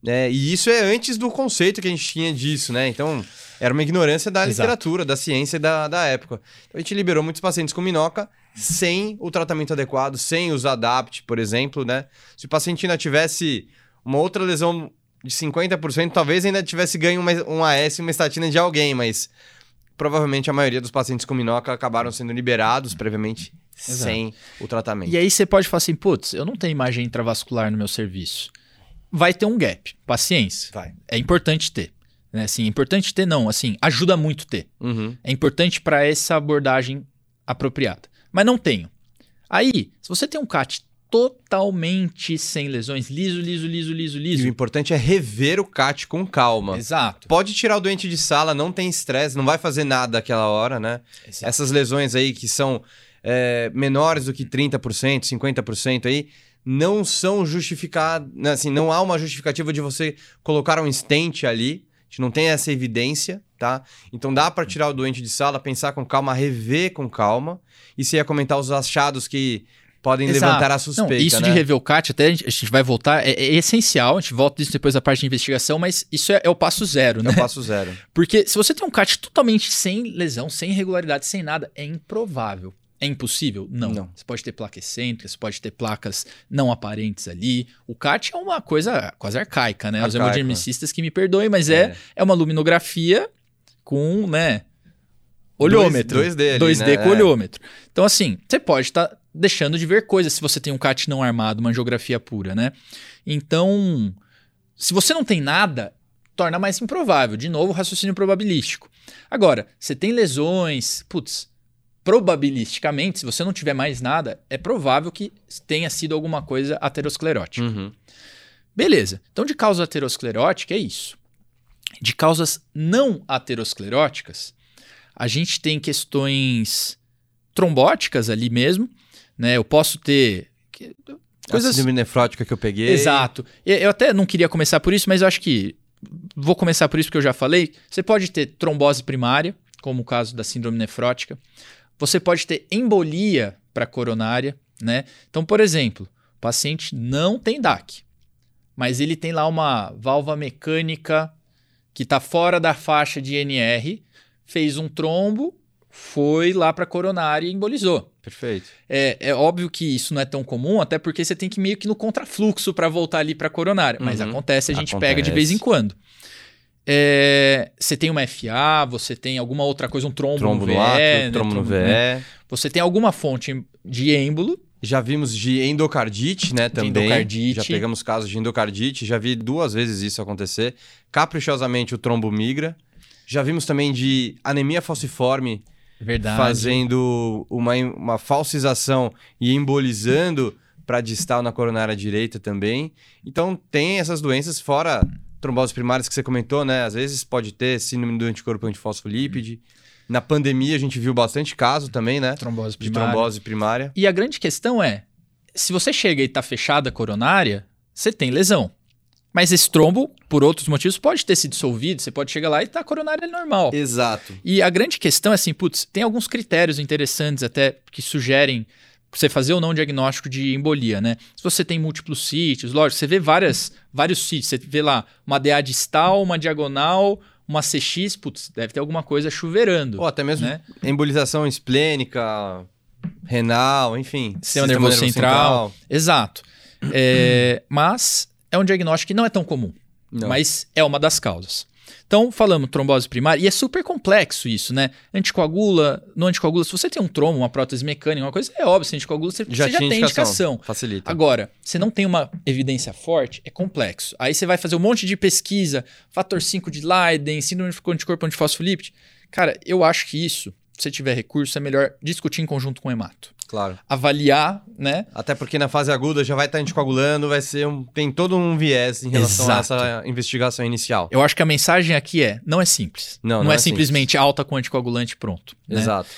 Speaker 1: né? E isso é antes do conceito que a gente tinha disso, né? Então, era uma ignorância da
Speaker 2: Exato.
Speaker 1: literatura, da ciência da, da época. Então, a gente liberou muitos pacientes com minhoca sem o tratamento adequado, sem os ADAPT, por exemplo, né? Se o paciente ainda tivesse uma outra lesão de 50%, talvez ainda tivesse ganho uma, um AS e uma estatina de alguém, mas provavelmente a maioria dos pacientes com minhoca acabaram sendo liberados previamente
Speaker 2: Exato.
Speaker 1: sem o tratamento.
Speaker 2: E aí você pode falar assim, putz, eu não tenho imagem intravascular no meu serviço. Vai ter um gap. Paciência.
Speaker 1: Vai.
Speaker 2: É importante ter. Né? Assim, é importante ter não, assim, ajuda muito ter.
Speaker 1: Uhum.
Speaker 2: É importante para essa abordagem apropriada. Mas não tenho. Aí, se você tem um CAT totalmente sem lesões, liso, liso, liso, liso,
Speaker 1: E o
Speaker 2: liso.
Speaker 1: importante é rever o CAT com calma.
Speaker 2: Exato.
Speaker 1: Pode tirar o doente de sala, não tem estresse, não vai fazer nada aquela hora, né?
Speaker 2: Exato.
Speaker 1: Essas lesões aí que são é, menores do que 30%, 50% aí, não são justificadas, assim, não há uma justificativa de você colocar um stent ali, a gente não tem essa evidência, tá? Então dá para tirar o doente de sala, pensar com calma, rever com calma, e você ia comentar os achados que podem
Speaker 2: Exato.
Speaker 1: levantar a
Speaker 2: Não,
Speaker 1: suspeita,
Speaker 2: isso
Speaker 1: né?
Speaker 2: de rever o CAT, até a gente, a gente vai voltar, é, é essencial, a gente volta disso depois da parte de investigação, mas isso é, é o passo zero,
Speaker 1: É
Speaker 2: né?
Speaker 1: o passo zero.
Speaker 2: Porque se você tem um CAT totalmente sem lesão, sem irregularidade, sem nada, é improvável. É impossível? Não.
Speaker 1: Não.
Speaker 2: Você pode ter placa excêntrica, você pode ter placas não aparentes ali. O CAT é uma coisa quase arcaica, né? Os
Speaker 1: Arcaico.
Speaker 2: hemodinamicistas que me perdoem, mas é, é uma luminografia com, né? Olhômetro.
Speaker 1: 2- 2D ali,
Speaker 2: 2D
Speaker 1: né?
Speaker 2: com
Speaker 1: É.
Speaker 2: olhômetro. Então, assim, você pode estar deixando de ver coisas se você tem um CAT não armado, uma angiografia pura, né? Então, se você não tem nada, torna mais improvável. De novo, raciocínio probabilístico. Agora, você tem lesões, putz, probabilisticamente, se você não tiver mais nada, é provável que tenha sido alguma coisa aterosclerótica.
Speaker 1: Uhum.
Speaker 2: Beleza. Então, de causa aterosclerótica é isso. De causas não ateroscleróticas, a gente tem questões trombóticas ali mesmo, né? Eu posso ter que-
Speaker 1: A
Speaker 2: coisas
Speaker 1: síndrome nefrótica que eu peguei.
Speaker 2: Exato. Eu até não queria começar por isso, mas eu acho que vou começar por isso porque eu já falei. Você pode ter trombose primária, como o caso da síndrome nefrótica. Você pode ter embolia para coronária, né? Então, por exemplo, o paciente não tem DAC, mas ele tem lá uma válvula mecânica que está fora da faixa de NR, fez um trombo, foi lá para coronária e embolizou.
Speaker 1: Perfeito.
Speaker 2: É, é óbvio que isso não é tão comum, até porque você tem que ir meio que no contrafluxo para voltar ali para coronária. Mas
Speaker 1: Uhum.
Speaker 2: acontece, a gente pega de vez em
Speaker 1: Acontece.
Speaker 2: quando. É, você tem uma FA, você tem alguma outra coisa, um trombo,
Speaker 1: Trombo
Speaker 2: no VE, né,
Speaker 1: trombo no VE.
Speaker 2: né? Você tem alguma fonte de êmbolo,
Speaker 1: Já vimos de endocardite, né, também.
Speaker 2: endocardite.
Speaker 1: Já pegamos casos de endocardite, já vi duas vezes isso acontecer. Caprichosamente o trombo migra. Já vimos também de anemia falciforme
Speaker 2: verdade.
Speaker 1: fazendo uma, uma falsização e embolizando para distal na coronária direita também. Então tem essas doenças fora tromboses primárias que você comentou, né? Às vezes pode ter síndrome do anticorpo antifosfolípide. Na pandemia a gente viu bastante caso também, né?
Speaker 2: trombose
Speaker 1: De
Speaker 2: primária.
Speaker 1: trombose primária.
Speaker 2: E a grande questão é, se você chega e tá fechada a coronária, você tem lesão. Mas esse trombo, por outros motivos, pode ter se dissolvido, você pode chegar lá e tá a coronária normal.
Speaker 1: Exato.
Speaker 2: E a grande questão é assim, putz, tem alguns critérios interessantes até que sugerem você fazer ou não diagnóstico de embolia, né? Se você tem múltiplos sítios, lógico, você vê várias, vários sítios, você vê lá uma DA distal, uma diagonal, uma CX, putz, deve ter alguma coisa chuveirando,
Speaker 1: Ou até mesmo
Speaker 2: né?
Speaker 1: embolização esplênica, renal, enfim.
Speaker 2: Sistema nervoso central. Exato. É, mas é um diagnóstico que não é tão comum,
Speaker 1: Não.
Speaker 2: mas é uma das causas. Então, falamos trombose primária, e é super complexo isso, né? Anticoagula, no anticoagula, se você tem um trombo, uma prótese mecânica, uma coisa, é óbvio, se anticoagula, você
Speaker 1: já
Speaker 2: você já tem
Speaker 1: indicação.
Speaker 2: indicação.
Speaker 1: Facilita.
Speaker 2: Agora, você não tem uma evidência forte, é complexo. Aí você vai fazer um monte de pesquisa, fator 5 de Leiden, síndrome de anticorpo antifosfolípide. Cara, eu acho que isso, você tiver recurso, é melhor discutir em conjunto com o hemato.
Speaker 1: Claro.
Speaker 2: Avaliar, né?
Speaker 1: Até porque na fase aguda já vai estar anticoagulando, vai ser um, tem todo um viés em relação
Speaker 2: Exato.
Speaker 1: a essa investigação inicial.
Speaker 2: Eu acho que a mensagem aqui é: não é simples.
Speaker 1: Não,
Speaker 2: Não,
Speaker 1: não
Speaker 2: é,
Speaker 1: é
Speaker 2: simplesmente alta com anticoagulante pronto. né?
Speaker 1: Exato.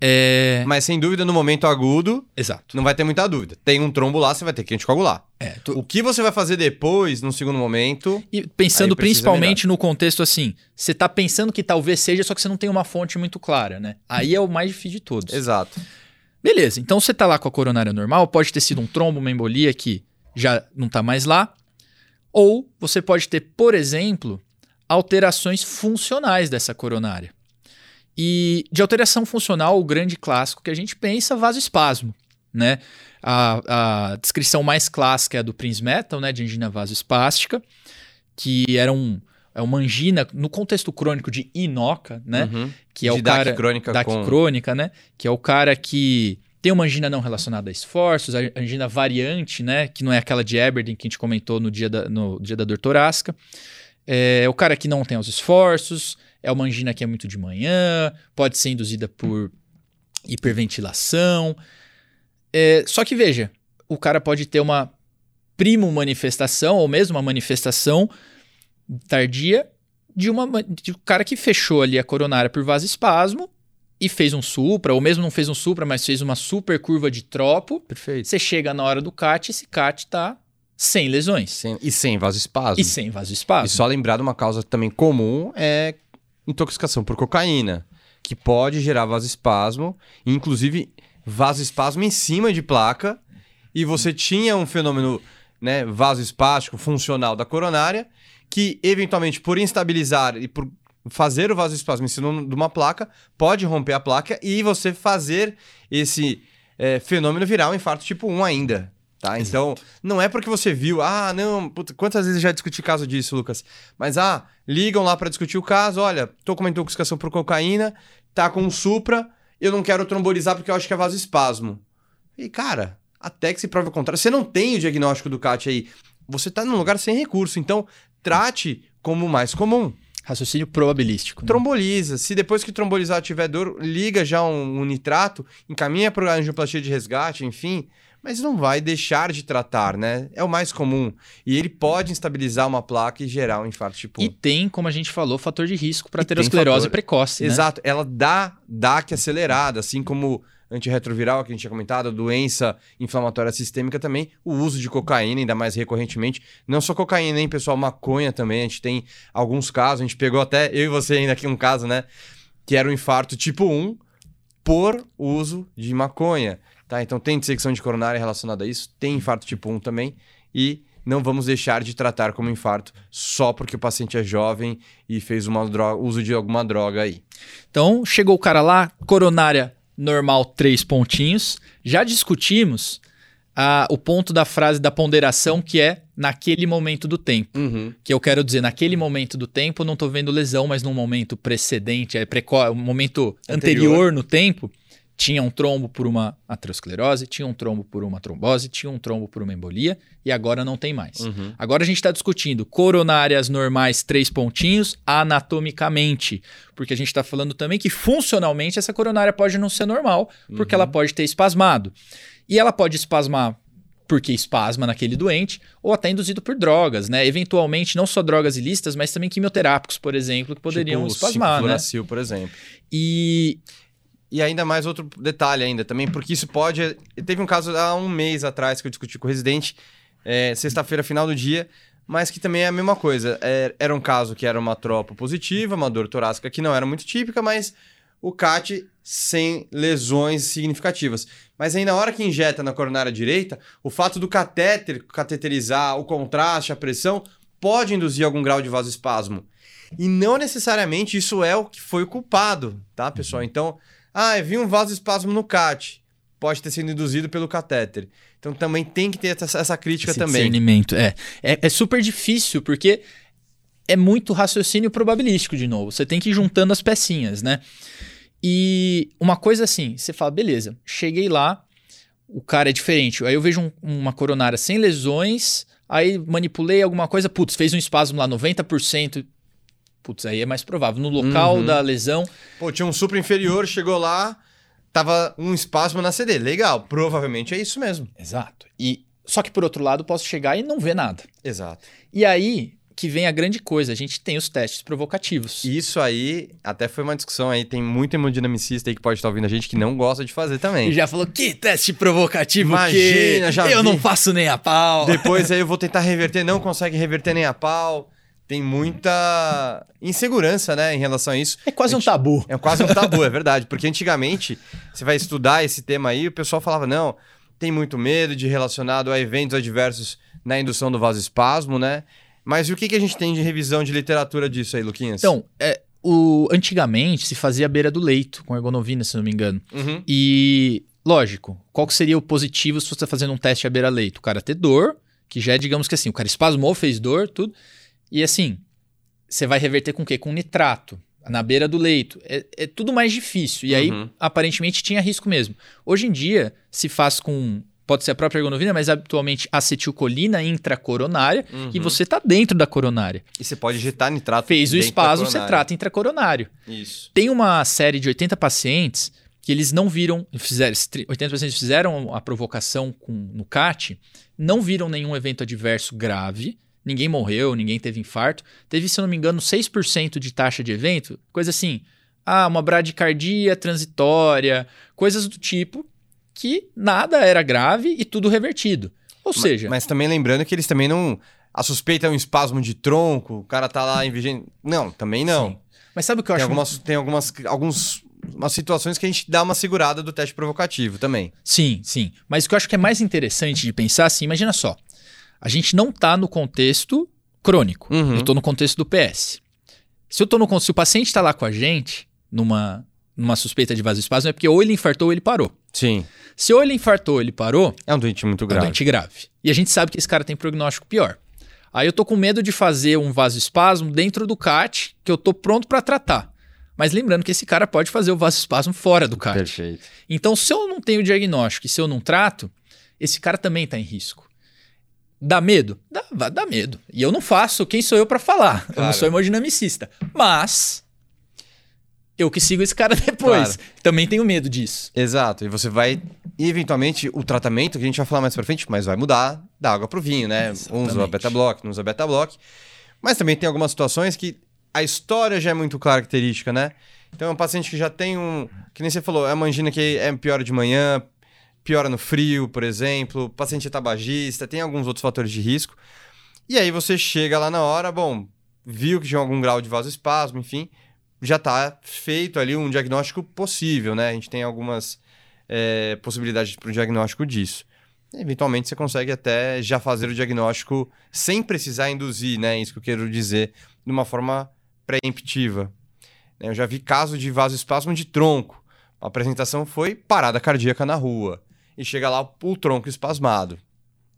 Speaker 2: É...
Speaker 1: Mas sem dúvida, no momento agudo,
Speaker 2: Exato.
Speaker 1: não vai ter muita dúvida. Tem um trombo lá, você vai ter que anticoagular.
Speaker 2: É, tu-
Speaker 1: O que você vai fazer depois, no segundo momento,
Speaker 2: E pensando principalmente no contexto assim, você tá pensando que talvez seja, só que você não tem uma fonte muito clara, né? Aí é o mais difícil de todos.
Speaker 1: exato.
Speaker 2: Beleza, então você tá lá com a coronária normal, pode ter sido um trombo, uma embolia que já não tá mais lá. Ou você pode ter, por exemplo, alterações funcionais dessa coronária. E de alteração funcional, o grande clássico que a gente pensa, vasoespasmo, né? A, a descrição mais clássica é a do Prince Metal, né? De angina vasoespástica, que era um, é uma angina no contexto crônico de inoca, né?
Speaker 1: Uhum.
Speaker 2: Que é
Speaker 1: De
Speaker 2: o cara
Speaker 1: crônica
Speaker 2: DAC
Speaker 1: com-
Speaker 2: crônica, né? Que é o cara que tem uma angina não relacionada a esforços, a angina variante, né? Que não é aquela de Aberdeen que a gente comentou no dia da, no dia da dor torácica. É o cara que não tem os esforços, é uma angina que é muito de manhã, pode ser induzida por hiperventilação. É, só que veja, o cara pode ter uma primo manifestação, ou mesmo uma manifestação tardia de, uma, ma- de um cara que fechou ali a coronária por vasoespasmo e fez um supra, ou mesmo não fez um supra, mas fez uma super curva de tropo.
Speaker 1: Perfeito.
Speaker 2: Você chega na hora do CAT, esse CAT tá sem lesões
Speaker 1: Sem- e sem vasoespasmo.
Speaker 2: e sem vasoespasmo.
Speaker 1: E só lembrar de uma causa também comum é intoxicação por cocaína, que pode gerar vasoespasmo, inclusive vasoespasmo em cima de placa, e você tinha um fenômeno né, vasoespástico funcional da coronária, que eventualmente por instabilizar e por fazer o vasoespasmo em cima de uma placa, pode romper a placa e você fazer esse é, fenômeno virar um infarto tipo 1 ainda. Tá? Então, não é porque você viu, ah, não, puta, quantas vezes eu já discuti caso disso, Lucas? Mas, ah, ligam lá pra discutir o caso, olha, tô com uma intoxicação por cocaína, tá com um supra, eu não quero trombolizar porque eu acho que é vasoespasmo. E, cara, até que se prove o contrário, você não tem o diagnóstico do CAT aí, você tá num lugar sem recurso, então trate como mais comum.
Speaker 2: Raciocínio probabilístico. né?
Speaker 1: Tromboliza. Se depois que trombolizar tiver dor, liga já um, um nitrato, encaminha para angioplastia de resgate, enfim. Mas não vai deixar de tratar, né? É o mais comum. E ele pode instabilizar uma placa e gerar um infarto tipo 1.
Speaker 2: E tem, como a gente falou, fator de risco para
Speaker 1: E tem
Speaker 2: aterosclerose
Speaker 1: fator-
Speaker 2: precoce. né?
Speaker 1: Exato. Ela dá DAC acelerada, assim como antirretroviral, que a gente tinha comentado, doença inflamatória sistêmica também, o uso de cocaína, ainda mais recorrentemente. Não só cocaína, hein, pessoal? Maconha também. A gente tem alguns casos, a gente pegou até, eu e você ainda aqui um caso, né? Que era um infarto tipo 1 por uso de maconha. Tá? Então tem dissecção de coronária relacionada a isso, tem infarto tipo 1 também. E não vamos deixar de tratar como infarto só porque o paciente é jovem e fez uma droga, uso de alguma droga aí.
Speaker 2: Então, chegou o cara lá, coronária normal, três pontinhos. Já discutimos a, o ponto da frase da ponderação que é naquele momento do tempo.
Speaker 1: Uhum.
Speaker 2: Que eu quero dizer, naquele momento do tempo, não tô vendo lesão, mas num momento precedente, é preco um momento anterior.
Speaker 1: Anterior.
Speaker 2: no tempo, tinha um trombo por uma aterosclerose, tinha um trombo por uma trombose, tinha um trombo por uma embolia, e agora não tem mais.
Speaker 1: Uhum.
Speaker 2: Agora a gente está discutindo coronárias normais, três pontinhos, anatomicamente. Porque a gente está falando também que funcionalmente essa coronária pode não ser normal, porque ela pode ter espasmado. E ela pode espasmar porque espasma naquele doente, ou até induzido por drogas, né? Eventualmente, não só drogas ilícitas, mas também quimioterápicos, por exemplo, que poderiam
Speaker 1: tipo,
Speaker 2: espasmar, né?
Speaker 1: Por exemplo.
Speaker 2: E
Speaker 1: E ainda mais outro detalhe ainda também, porque isso pode... Teve um caso há um mês atrás que eu discuti com o residente, é, sexta-feira, final do dia, mas que também é a mesma coisa. É, era um caso que era uma tropa positiva, uma dor torácica que não era muito típica, mas o CAT sem lesões significativas. Mas aí na hora que injeta na coronária direita, o fato do catéter cateterizar, o contraste, a pressão, pode induzir algum grau de vasoespasmo. E não necessariamente isso é o que foi o culpado, tá, pessoal? Então, ah, eu vi um vasoespasmo no CAT. Pode ter sido induzido pelo catéter. Então também tem que ter essa, essa crítica
Speaker 2: esse
Speaker 1: também.
Speaker 2: discernimento. É, é, é super difícil, porque é muito raciocínio probabilístico, de novo. Você tem que ir juntando as pecinhas, né? E uma coisa assim, você fala, beleza, cheguei lá, o cara é diferente. Aí eu vejo um- uma coronária sem lesões, aí manipulei alguma coisa, putz, fez um espasmo lá, 90%. Putz, aí é mais provável. No local
Speaker 1: Uhum.
Speaker 2: da lesão,
Speaker 1: Pô, tinha um supra inferior, chegou lá, tava um espasmo na CD. Legal, provavelmente é isso mesmo.
Speaker 2: Exato. E só que por outro lado, posso chegar e não ver nada.
Speaker 1: Exato.
Speaker 2: E aí que vem a grande coisa, a gente tem os testes provocativos.
Speaker 1: Isso aí, até foi uma discussão aí, tem muito hemodinamicista aí que pode estar ouvindo a gente que não gosta de fazer também.
Speaker 2: E já falou que teste provocativo
Speaker 1: Imagina,
Speaker 2: que
Speaker 1: já
Speaker 2: eu
Speaker 1: vi.
Speaker 2: não faço nem a pau.
Speaker 1: Depois aí eu vou tentar reverter, não consegue reverter nem a pau. Tem muita insegurança, né, em relação a isso.
Speaker 2: É quase
Speaker 1: A
Speaker 2: um
Speaker 1: gente-
Speaker 2: tabu.
Speaker 1: É quase um tabu, é verdade. Porque antigamente, você vai estudar esse tema aí, o pessoal falava, não, tem muito medo de relacionado a eventos adversos na indução do vasoespasmo, né? Mas e o que, que a gente tem de revisão de literatura disso aí, Luquinhas?
Speaker 2: Então, é, o, antigamente se fazia à beira do leito, com ergonovina, se não me engano.
Speaker 1: Uhum.
Speaker 2: E, lógico, qual seria o positivo se você está fazendo um teste à beira-leito? O cara ter dor, que já é, digamos que assim, o cara espasmou, fez dor, tudo. E assim, você vai reverter com o quê? Com nitrato, na beira do leito. É, é tudo mais difícil. E aí,
Speaker 1: Uhum.
Speaker 2: aparentemente, tinha risco mesmo. Hoje em dia, se faz com. Pode ser a própria ergonovina, mas habitualmente acetilcolina intracoronária,
Speaker 1: Uhum.
Speaker 2: e você está dentro da coronária.
Speaker 1: E você pode injetar nitrato.
Speaker 2: Fez o espasmo, você trata intracoronário.
Speaker 1: Isso.
Speaker 2: Tem uma série de 80 pacientes que eles não viram, fizeram, 80 pacientes fizeram a provocação com, no CAT, não viram nenhum evento adverso grave, ninguém morreu, ninguém teve infarto. Teve, se eu não me engano, 6% de taxa de evento, coisa assim, ah, uma bradicardia transitória, coisas do tipo, que nada era grave e tudo revertido. Ou
Speaker 1: Ma-
Speaker 2: seja,
Speaker 1: Mas também lembrando que eles também não. A suspeita é um espasmo de tronco, o cara tá lá em vigência. Não, também não.
Speaker 2: Sim. mas sabe o que eu
Speaker 1: Tem
Speaker 2: acho
Speaker 1: algumas, tem algumas alguns, umas situações que a gente dá uma segurada do teste provocativo também.
Speaker 2: Sim, sim. Mas o que eu acho que é mais interessante de pensar assim, imagina só. A gente não tá no contexto crônico.
Speaker 1: Uhum.
Speaker 2: Eu tô no contexto do PS. Se eu tô no se o paciente tá lá com a gente numa numa suspeita de vasoespasmo é porque ou ele infartou ou ele parou.
Speaker 1: Sim.
Speaker 2: Se ou ele infartou ou ele parou,
Speaker 1: É um doente muito
Speaker 2: é um
Speaker 1: grave.
Speaker 2: doente grave. E a gente sabe que esse cara tem prognóstico pior. Aí eu tô com medo de fazer um vasoespasmo dentro do CAT, que eu tô pronto para tratar. Mas lembrando que esse cara pode fazer o vasoespasmo fora do CAT.
Speaker 1: Perfeito.
Speaker 2: Então, se eu não tenho diagnóstico e se eu não trato, esse cara também está em risco. Dá medo? Dá, dar medo. E eu não faço, quem sou eu para falar? Eu não
Speaker 1: Claro.
Speaker 2: sou hemodinamicista. Mas eu que sigo esse cara depois. Também tenho medo disso.
Speaker 1: Exato. E você vai. E eventualmente o tratamento, que a gente vai falar mais pra frente, mas vai mudar da água pro vinho, né? Um usa
Speaker 2: Exatamente.
Speaker 1: beta-block, não usa beta-block. Mas também tem algumas situações que a história já é muito característica, né? Então é um paciente que já tem um. Que nem você falou, é uma angina que é pior de manhã, piora no frio, por exemplo. Paciente é tabagista, tem alguns outros fatores de risco. E aí você chega lá na hora, bom, viu que tinha algum grau de vasoespasmo, enfim, já está feito ali um diagnóstico possível, né? A gente tem algumas é, possibilidades para o diagnóstico disso. Eventualmente você consegue até já fazer o diagnóstico sem precisar induzir, né? Isso que eu quero dizer, de uma forma preemptiva. Eu já vi caso de vasoespasmo de tronco. A apresentação foi parada cardíaca na rua. E chega lá o tronco espasmado.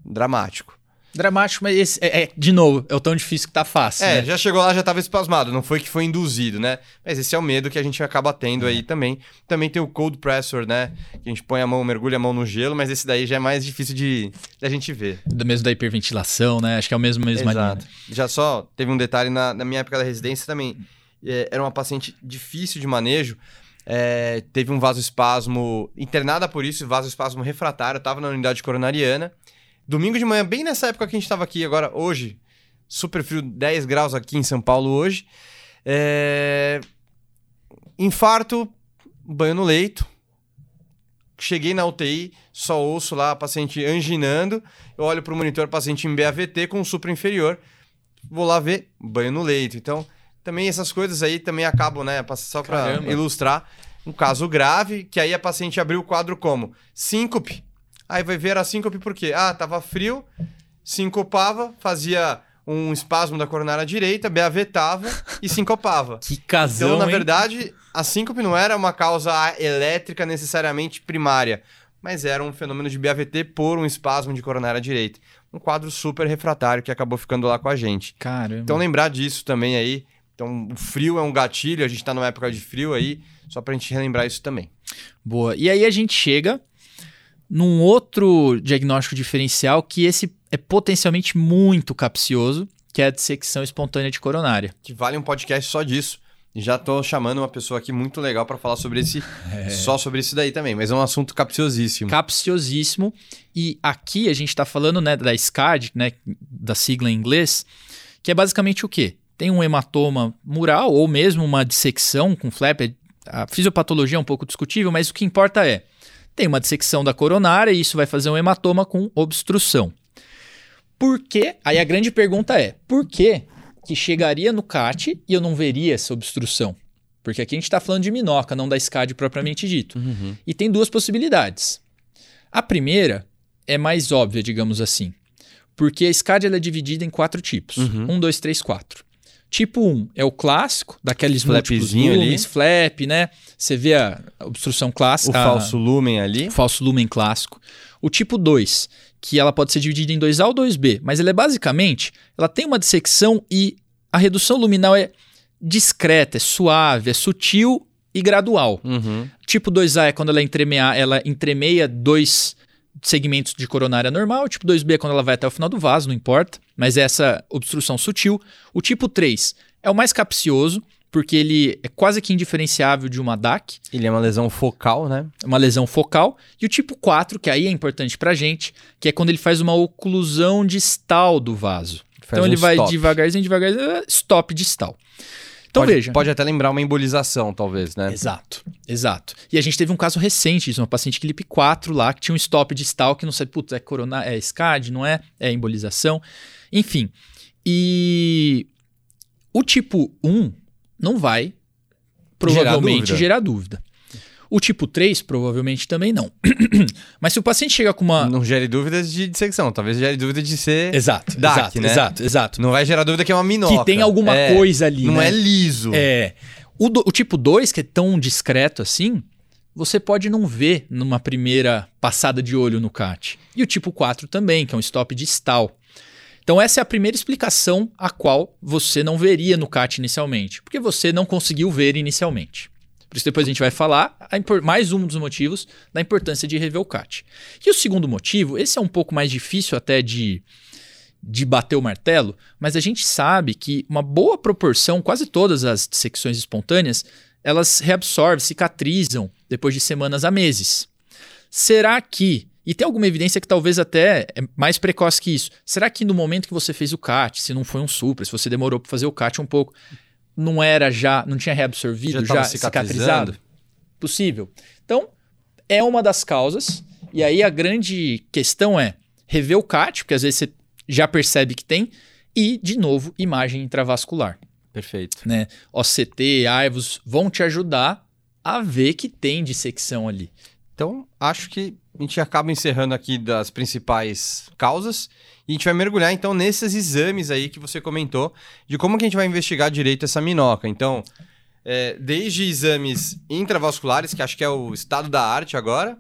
Speaker 1: Dramático.
Speaker 2: Dramático, mas esse, é, é, de novo, é o tão difícil que tá fácil.
Speaker 1: É,
Speaker 2: né?
Speaker 1: já chegou lá, já tava espasmado, não foi que foi induzido, né? Mas esse é o medo que a gente acaba tendo aí também. Também tem o cold pressure, né? Que a gente põe a mão, mergulha a mão no gelo, mas esse daí já é mais difícil de, de a gente ver.
Speaker 2: Do mesmo da hiperventilação, né? Acho que é o mesmo mesmo
Speaker 1: Exato. Já só teve um detalhe na, na minha época da residência também. É, era uma paciente difícil de manejo. É, teve um vasoespasmo internada por isso, vasoespasmo refratário, tava na unidade coronariana. Domingo de manhã, bem nessa época que a gente estava aqui agora, hoje, super frio, 10 graus aqui em São Paulo hoje. É... Infarto, banho no leito. Cheguei na UTI, só ouço lá a paciente anginando. Eu olho para o monitor, paciente em BAVT com supra inferior. Vou lá ver, banho no leito. Então, também essas coisas aí também acabam, né? Só para ilustrar um caso grave, que aí a paciente abriu o quadro como síncope, Aí vai ver a síncope por quê? Ah, tava frio, sincopava, fazia um espasmo da coronária direita, beavetava e sincopava.
Speaker 2: Que casão,
Speaker 1: Então, na
Speaker 2: hein?
Speaker 1: verdade, a síncope não era uma causa elétrica necessariamente primária, mas era um fenômeno de BAVT por um espasmo de coronária direita. Um quadro super refratário que acabou ficando lá com a gente.
Speaker 2: Caramba.
Speaker 1: Então, lembrar disso também aí. Então, o frio é um gatilho, a gente tá numa época de frio aí, só pra gente relembrar isso também.
Speaker 2: Boa. E aí a gente chega num outro diagnóstico diferencial que esse é potencialmente muito capcioso, que é a dissecção espontânea de coronária.
Speaker 1: Que vale um podcast só disso. Já tô chamando uma pessoa aqui muito legal para falar sobre esse, é. só sobre isso daí também, mas é um assunto capciosíssimo.
Speaker 2: Capciosíssimo. E aqui a gente está falando, né, da SCAD, né, da sigla em inglês, que é basicamente o quê? Tem um hematoma mural ou mesmo uma dissecção com flap. A fisiopatologia é um pouco discutível, mas o que importa é tem uma dissecção da coronária e isso vai fazer um hematoma com obstrução. Por quê? Aí a grande pergunta é: por que que chegaria no CAT e eu não veria essa obstrução? Porque aqui a gente está falando de minhoca, não da SCAD propriamente dito.
Speaker 1: Uhum.
Speaker 2: E tem duas possibilidades. A primeira é mais óbvia, digamos assim. Porque a SCAD é dividida em quatro tipos:
Speaker 1: uhum.
Speaker 2: um, dois, três, quatro. Tipo 1 é o clássico, daqueles
Speaker 1: flapzinho
Speaker 2: ali. flap, né? Você vê a obstrução clássica.
Speaker 1: O falso lumen ali.
Speaker 2: O falso lumen clássico. O tipo 2, que ela pode ser dividida em 2A ou 2B, mas ela é basicamente, ela tem uma dissecção e a redução luminal é discreta, é suave, é sutil e gradual.
Speaker 1: Uhum.
Speaker 2: Tipo 2A é quando ela entremeia, ela entremeia dois segmentos de coronária normal. O tipo 2B é quando ela vai até o final do vaso, não importa. Mas é essa obstrução sutil. O tipo 3 é o mais capcioso, porque ele é quase que indiferenciável de uma DAC.
Speaker 1: Ele é uma lesão focal, né?
Speaker 2: Uma lesão focal. E o tipo 4, que aí é importante pra gente, que é quando ele faz uma oclusão distal do vaso. Faz então um ele vai stop. devagarzinho, devagarzinho, stop distal. Então
Speaker 1: pode,
Speaker 2: veja.
Speaker 1: Pode até lembrar uma embolização, talvez, né?
Speaker 2: Exato, exato. E a gente teve um caso recente disso, uma paciente clipe 4 lá, que tinha um stop distal, que não sei, putz, é corona, é SCAD, não é? É embolização. Enfim. E o tipo 1 não vai provavelmente gerar dúvida. Gerar dúvida. O tipo 3, provavelmente também não. Mas se o paciente chega com uma.
Speaker 1: Não gere dúvidas de dissecção, talvez gere dúvida de ser.
Speaker 2: Exato,
Speaker 1: DAC,
Speaker 2: exato,
Speaker 1: né?
Speaker 2: exato, exato.
Speaker 1: Não vai gerar dúvida que é uma minhoca.
Speaker 2: Que tem alguma
Speaker 1: é,
Speaker 2: coisa ali.
Speaker 1: Não
Speaker 2: né?
Speaker 1: é liso.
Speaker 2: É. O, do, o tipo 2, que é tão discreto assim, você pode não ver numa primeira passada de olho no CAT. E o tipo 4 também, que é um stop distal. Então, essa é a primeira explicação a qual você não veria no CAT inicialmente, porque você não conseguiu ver inicialmente. Por isso depois a gente vai falar mais um dos motivos da importância de rever o CAT. E o segundo motivo, esse é um pouco mais difícil até de, de bater o martelo, mas a gente sabe que uma boa proporção, quase todas as dissecções espontâneas, elas reabsorvem, cicatrizam depois de semanas a meses. Será que e tem alguma evidência que talvez até é mais precoce que isso. Será que no momento que você fez o CAT, se não foi um supra, se você demorou para fazer o CAT um pouco, não era já, não tinha reabsorvido, já, já cicatrizado? Possível. Então, é uma das causas. E aí a grande questão é rever o CAT, porque às vezes você já percebe que tem, e, de novo, imagem intravascular.
Speaker 1: Perfeito.
Speaker 2: Né? OCT, AIVOS vão te ajudar a ver que tem dissecção ali.
Speaker 1: Então, acho que a gente acaba encerrando aqui das principais causas e a gente vai mergulhar então nesses exames aí que você comentou de como que a gente vai investigar direito essa minhoca. Então, é, desde exames intravasculares, que acho que é o estado da arte agora,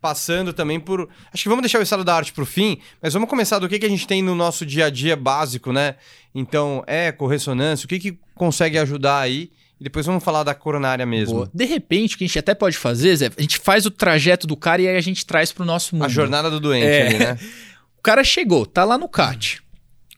Speaker 1: passando também por. Acho que vamos deixar o estado da arte pro fim, mas vamos começar do que, que a gente tem no nosso dia a dia básico, né? Então, eco, ressonância, o que, que consegue ajudar aí? E depois vamos falar da coronária mesmo.
Speaker 2: Boa. De repente, o que a gente até pode fazer, Zé, a gente faz o trajeto do cara e aí a gente traz pro nosso mundo.
Speaker 1: A jornada do doente
Speaker 2: É.
Speaker 1: ali, né?
Speaker 2: O cara chegou, tá lá no CAT.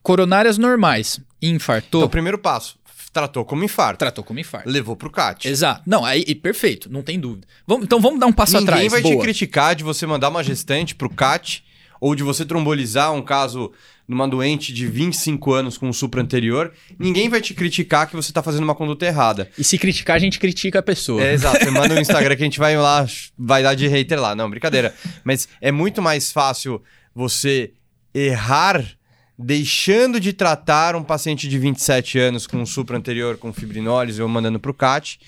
Speaker 2: Coronárias normais. Infartou,
Speaker 1: Então, primeiro passo, tratou como infarto.
Speaker 2: tratou como infarto.
Speaker 1: Levou pro CAT.
Speaker 2: Exato. Não, aí perfeito, não tem dúvida. Vamos- então vamos dar um passo
Speaker 1: Ninguém
Speaker 2: atrás.
Speaker 1: vai te
Speaker 2: Boa.
Speaker 1: criticar de você mandar uma gestante pro CAT ou de você trombolizar um caso numa doente de 25 anos com um supra anterior. Ninguém vai te criticar que você tá fazendo uma conduta errada.
Speaker 2: E se criticar, a gente critica a pessoa.
Speaker 1: É, exato. Você manda no Instagram que a gente vai lá, vai dar de hater lá. Não, brincadeira. Mas é muito mais fácil você errar deixando de tratar um paciente de 27 anos com um supra anterior com fibrinólise ou mandando pro CAT.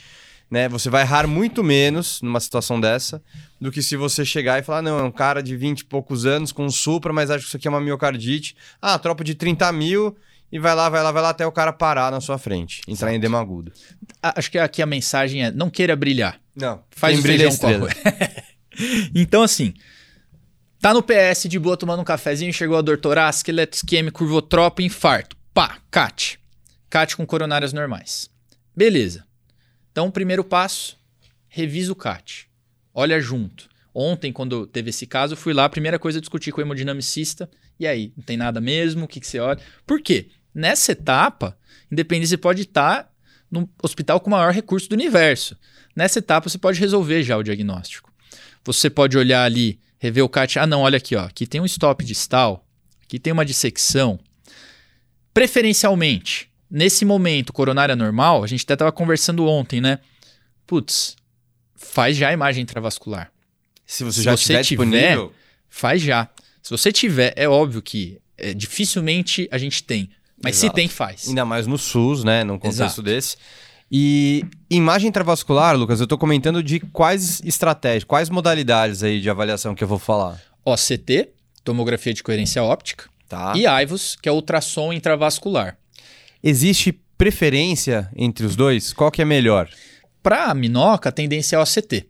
Speaker 1: Né? Você vai errar muito menos numa situação dessa do que se você chegar e falar: não, é um cara de 20 e poucos anos com um supra, mas acho que isso aqui é uma miocardite. Ah, tropa de 30 mil. E vai lá, vai lá, vai lá até o cara parar na sua frente, entrar em edema agudo.
Speaker 2: A- Acho que aqui a mensagem é: não queira brilhar.
Speaker 1: Não,
Speaker 2: Faz o
Speaker 1: brilha é
Speaker 2: feijão então, assim, tá no PS de boa tomando um cafezinho, chegou a dor torácica, eletroisquêmico, curvotropo, infarto. Pá, CAT. CAT com coronárias normais. Beleza. Então, primeiro passo, revisa o CAT. Olha junto. Ontem, quando teve esse caso, fui lá, a primeira coisa eu discuti com o hemodinamicista. E aí, não tem nada mesmo? O que, que você olha? Por quê? Nessa etapa, independente, você pode estar no hospital com o maior recurso do universo. Nessa etapa, você pode resolver já o diagnóstico. Você pode olhar ali, rever o CAT. Ah, não, olha aqui, ó. Aqui tem um stop distal, aqui tem uma dissecção. Preferencialmente, nesse momento, coronária normal, a gente até estava conversando ontem, né? Putz, faz já a imagem intravascular.
Speaker 1: Se você
Speaker 2: Se
Speaker 1: já
Speaker 2: você
Speaker 1: tiver
Speaker 2: tiver- Faz já. Se você tiver, é óbvio que é, dificilmente a gente tem. Mas se
Speaker 1: Exato.
Speaker 2: tem, faz.
Speaker 1: ainda mais no SUS, né? Num contexto
Speaker 2: Exato.
Speaker 1: desse. E imagem intravascular, Lucas, eu tô comentando de quais estratégias, quais modalidades aí de avaliação que eu vou falar.
Speaker 2: OCT, tomografia de coerência óptica,
Speaker 1: Tá?
Speaker 2: e AIVOS, que é ultrassom intravascular.
Speaker 1: Existe preferência entre os dois? Qual que é melhor?
Speaker 2: Para a minoca, a tendência é a OCT.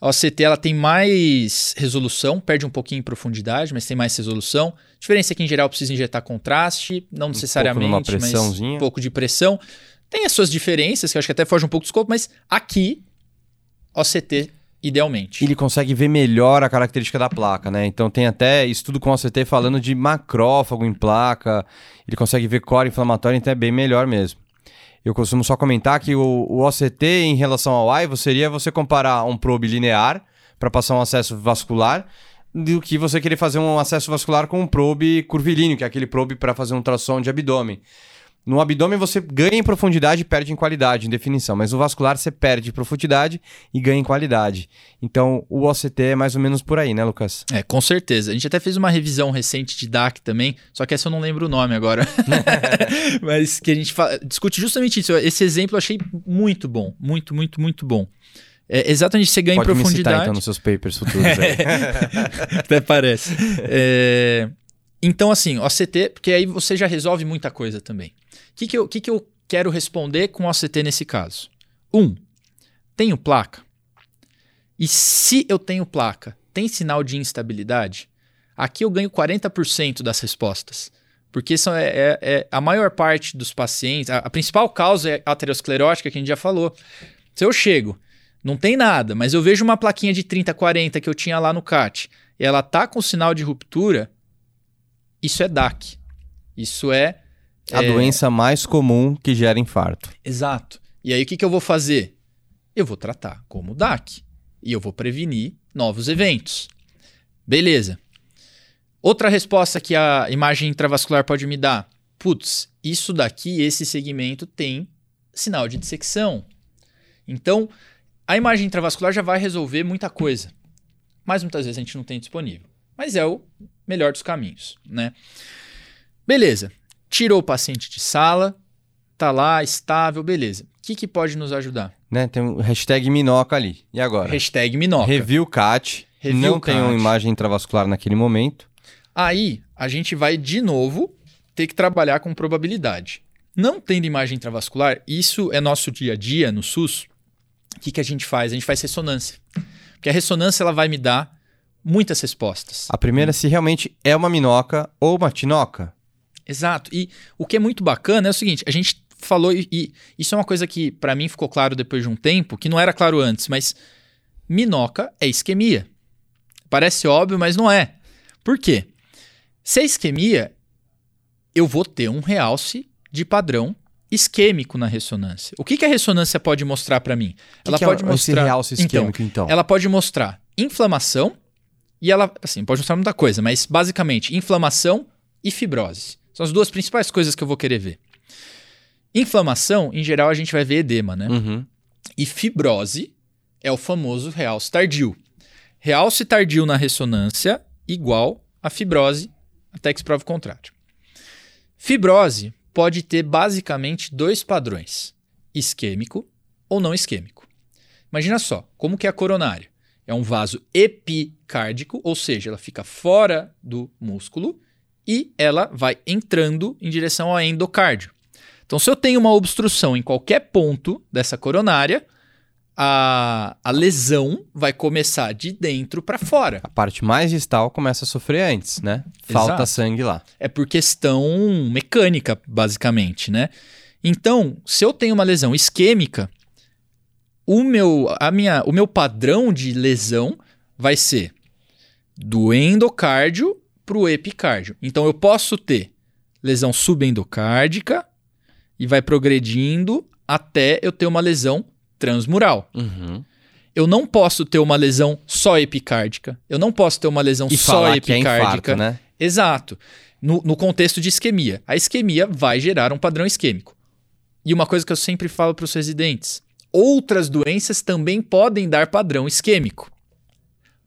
Speaker 2: A OCT ela tem mais resolução, perde um pouquinho em profundidade, mas tem mais resolução. A diferença é que, em geral, precisa injetar contraste, não necessariamente,
Speaker 1: numa
Speaker 2: mas um pouco de pressão. Tem as suas diferenças, que eu acho que até foge um pouco do escopo, mas aqui, OCT, idealmente.
Speaker 1: Ele consegue ver melhor a característica da placa, né? Então tem até estudo com OCT falando de macrófago em placa. Ele consegue ver core inflamatório, então é bem melhor mesmo. Eu costumo só comentar que o, o OCT em relação ao AIVO seria você comparar um probe linear para passar um acesso vascular do que você querer fazer um acesso vascular com um probe curvilíneo, que é aquele probe para fazer um ultrassom de abdômen. No abdômen você ganha em profundidade e perde em qualidade, em definição, mas o vascular você perde em profundidade e ganha em qualidade. Então o OCT é mais ou menos por aí, né, Lucas?
Speaker 2: É, com certeza. A gente até fez uma revisão recente de DAC também, só que essa eu não lembro o nome agora. Mas que a gente fala- discute justamente isso. Esse exemplo eu achei muito bom. Muito, muito, muito bom. É exatamente você ganha
Speaker 1: Pode
Speaker 2: em
Speaker 1: me citar
Speaker 2: profundidade.
Speaker 1: então nos seus papers futuros aí.
Speaker 2: Até parece. É, Então, assim, OCT, porque aí você já resolve muita coisa também. O que, que, eu, que, que eu quero responder com OCT nesse caso? Um, tenho placa? E se eu tenho placa, tem sinal de instabilidade? Aqui eu ganho 40% das respostas. Porque são, é, é- é- a maior parte dos pacientes, a, a principal causa é aterosclerótica, que a gente já falou. Se eu chego, não tem nada, mas eu vejo uma plaquinha de 30, 40 que eu tinha lá no CAT, e ela tá com sinal de ruptura, isso é DAC. Isso é.
Speaker 1: A
Speaker 2: é,
Speaker 1: doença mais comum que gera infarto.
Speaker 2: Exato. E aí o que, que eu vou fazer? Eu vou tratar como DAC. E eu vou prevenir novos eventos. Beleza. Outra resposta que a imagem intravascular pode me dar. Putz, isso daqui, esse segmento tem sinal de dissecção. Então, a imagem intravascular já vai resolver muita coisa. Mas muitas vezes a gente não tem disponível. Mas é o melhor dos caminhos, né? Beleza. Tirou o paciente de sala, tá lá, estável, beleza. O que, que pode nos ajudar?
Speaker 1: Né? Tem um hashtag Minoca ali. E agora?
Speaker 2: Hashtag Minoca.
Speaker 1: Review CAT.
Speaker 2: Review
Speaker 1: não tem uma
Speaker 2: CAT.
Speaker 1: imagem intravascular naquele momento.
Speaker 2: Aí a gente vai de novo ter que trabalhar com probabilidade. Não tendo imagem intravascular, isso é nosso dia a dia no SUS. O que, que a gente faz? A gente faz ressonância. Porque a ressonância ela vai me dar muitas respostas.
Speaker 1: A primeira é se realmente é uma minhoca ou uma tinoca.
Speaker 2: Exato. E o que é muito bacana é o seguinte: a gente falou, e, e isso é uma coisa que para mim ficou claro depois de um tempo, que não era claro antes, mas minoca é isquemia. Parece óbvio, mas não é. Por quê? Se é isquemia, eu vou ter um realce de padrão isquêmico na ressonância. O que, que a ressonância pode mostrar para mim?
Speaker 1: Que ela que pode é mostrar esse realce isquêmico, então,
Speaker 2: então? Ela pode mostrar inflamação e ela, assim, pode mostrar muita coisa, mas basicamente inflamação e fibrose. São as duas principais coisas que eu vou querer ver. Inflamação, em geral, a gente vai ver edema, né?
Speaker 1: Uhum.
Speaker 2: E fibrose é o famoso realce tardio. Realce tardio na ressonância igual a fibrose, até que se prove o contrário. Fibrose pode ter basicamente dois padrões: isquêmico ou não isquêmico. Imagina só, como que é a coronária? É um vaso epicárdico, ou seja, ela fica fora do músculo e ela vai entrando em direção ao endocárdio. Então, se eu tenho uma obstrução em qualquer ponto dessa coronária, a, a lesão vai começar de dentro para fora.
Speaker 1: A parte mais distal começa a sofrer antes, né? Falta
Speaker 2: Exato.
Speaker 1: sangue lá.
Speaker 2: É por questão mecânica, basicamente, né? Então, se eu tenho uma lesão isquêmica, o meu, a minha, o meu padrão de lesão vai ser do endocárdio para o epicárdio. Então, eu posso ter lesão subendocárdica e vai progredindo até eu ter uma lesão transmural.
Speaker 1: Uhum.
Speaker 2: Eu não posso ter uma lesão só epicárdica. Eu não posso ter uma lesão
Speaker 1: e
Speaker 2: só
Speaker 1: falar
Speaker 2: epicárdica.
Speaker 1: É infarto, né?
Speaker 2: Exato. No, no contexto de isquemia. A isquemia vai gerar um padrão isquêmico. E uma coisa que eu sempre falo para os residentes: outras doenças também podem dar padrão isquêmico.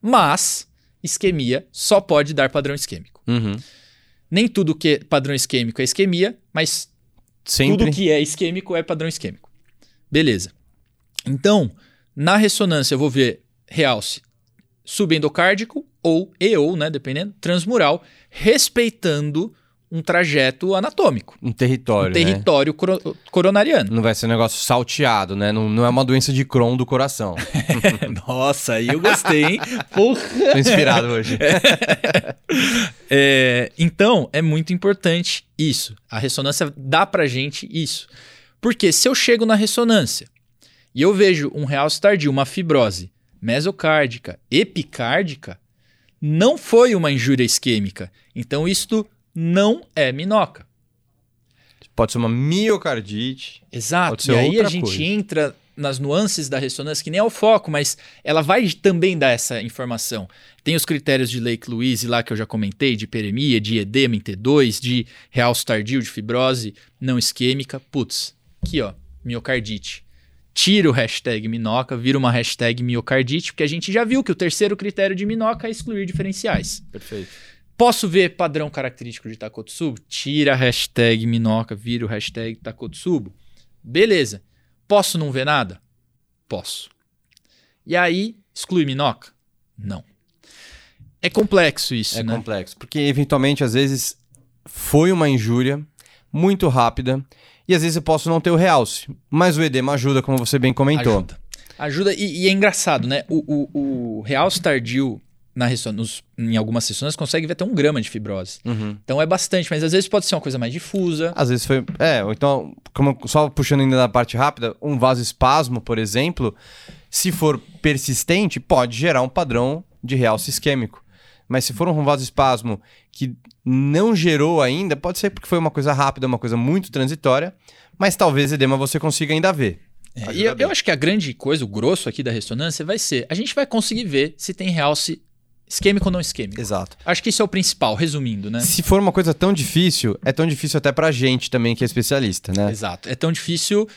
Speaker 2: Mas isquemia só pode dar padrão isquêmico.
Speaker 1: Uhum.
Speaker 2: Nem tudo que é padrão isquêmico é isquemia, mas
Speaker 1: Sempre.
Speaker 2: tudo que é isquêmico é padrão isquêmico. Beleza. Então, na ressonância eu vou ver realce subendocárdico ou e ou, né, dependendo, transmural, respeitando um trajeto anatômico.
Speaker 1: Um território,
Speaker 2: Um território coro- coronariano.
Speaker 1: Não vai ser um negócio salteado, né? Não, não é uma doença de Crohn do coração.
Speaker 2: Nossa, aí eu gostei, hein? Porra!
Speaker 1: Tô inspirado hoje.
Speaker 2: É, então, é muito importante isso. A ressonância dá pra gente isso. Porque se eu chego na ressonância e eu vejo um realce tardio, uma fibrose mesocárdica, epicárdica, não foi uma injúria isquêmica. Então, isto não é minoca.
Speaker 1: Pode ser uma miocardite.
Speaker 2: Exato. E aí a gente
Speaker 1: coisa.
Speaker 2: entra nas nuances da ressonância, que nem é o foco, mas ela vai também dar essa informação. Tem os critérios de Lake Louise lá que eu já comentei, de hiperemia, de edema em T2, de realce tardio, de fibrose não isquêmica. Putz, aqui ó, miocardite. Tira o hashtag minoca, vira uma hashtag miocardite, porque a gente já viu que o terceiro critério de minoca é excluir diferenciais.
Speaker 1: Perfeito.
Speaker 2: Posso ver padrão característico de Takotsubo? Tira a hashtag Minoca, vira o hashtag Takotsubo. Beleza. Posso não ver nada? Posso. E aí, exclui Minoca? Não. É complexo isso,
Speaker 1: É
Speaker 2: né?
Speaker 1: complexo. Porque, eventualmente, às vezes, foi uma injúria muito rápida. E às vezes eu posso não ter o realce. Mas o edema ajuda, como você bem comentou.
Speaker 2: Ajuda. Ajuda, e, e é engraçado, né? O, o, o realce tardio na nos- em algumas ressonâncias consegue ver até um grama de fibrose.
Speaker 1: Uhum.
Speaker 2: Então é bastante, mas às vezes pode ser uma coisa mais difusa.
Speaker 1: Às vezes foi. É, ou então, como, só puxando ainda na parte rápida, um vasoespasmo, por exemplo, se for persistente, pode gerar um padrão de realce isquêmico. Mas se for um vasoespasmo que não gerou ainda, pode ser porque foi uma coisa rápida, uma coisa muito transitória, mas talvez edema você consiga ainda ver.
Speaker 2: É, e eu, eu acho que a grande coisa, o grosso aqui da ressonância vai ser, a gente vai conseguir ver se tem realce isquêmico ou não isquêmico.
Speaker 1: Exato.
Speaker 2: Acho que isso é o principal, resumindo, né?
Speaker 1: Se for uma coisa tão difícil, é tão difícil até pra gente também que é especialista, né?
Speaker 2: Exato. É tão difícil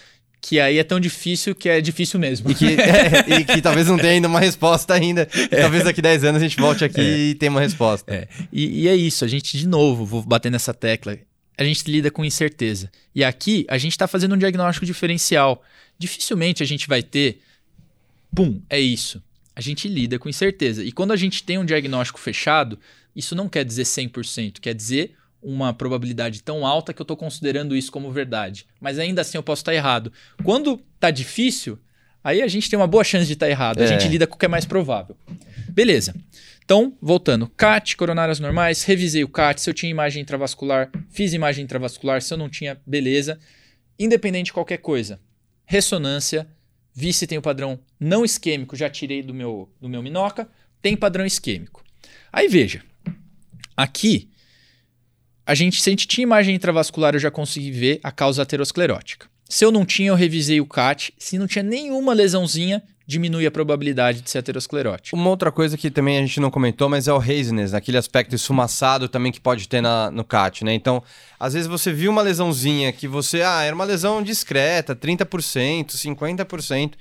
Speaker 2: que aí é tão difícil que é difícil mesmo.
Speaker 1: E que, é, e que talvez não tenha ainda uma resposta ainda. Talvez daqui 10 anos a gente volte aqui e tenha uma resposta.
Speaker 2: É. E, e é isso, a gente, de novo, vou bater nessa tecla. A gente lida com incerteza. E aqui a gente está fazendo um diagnóstico diferencial. Dificilmente a gente vai ter. Pum, é isso. A gente lida com incerteza. E quando a gente tem um diagnóstico fechado, isso não quer dizer 100%, quer dizer uma probabilidade tão alta que eu estou considerando isso como verdade. Mas ainda assim eu posso estar errado. Quando tá difícil, aí a gente tem uma boa chance de estar errado. A
Speaker 1: É.
Speaker 2: gente lida com o que é mais provável. Beleza. Então, voltando, CAT, coronárias normais, revisei o CAT, se eu tinha imagem intravascular, fiz imagem intravascular, se eu não tinha, beleza. Independente de qualquer coisa, ressonância, vi se tem o padrão não isquêmico, já tirei do meu, do meu minoca, tem padrão isquêmico. Aí veja, aqui, a gente, se a gente tinha imagem intravascular, eu já consegui ver a causa aterosclerótica. Se eu não tinha, eu revisei o CAT. Se não tinha nenhuma lesãozinha, diminui a probabilidade de ser aterosclerótico.
Speaker 1: Uma outra coisa que também a gente não comentou, mas é o haziness, aquele aspecto esfumaçado também que pode ter na, no CAT, né? Então, às vezes você viu uma lesãozinha que você, ah, era uma lesão discreta, 30%, 50%,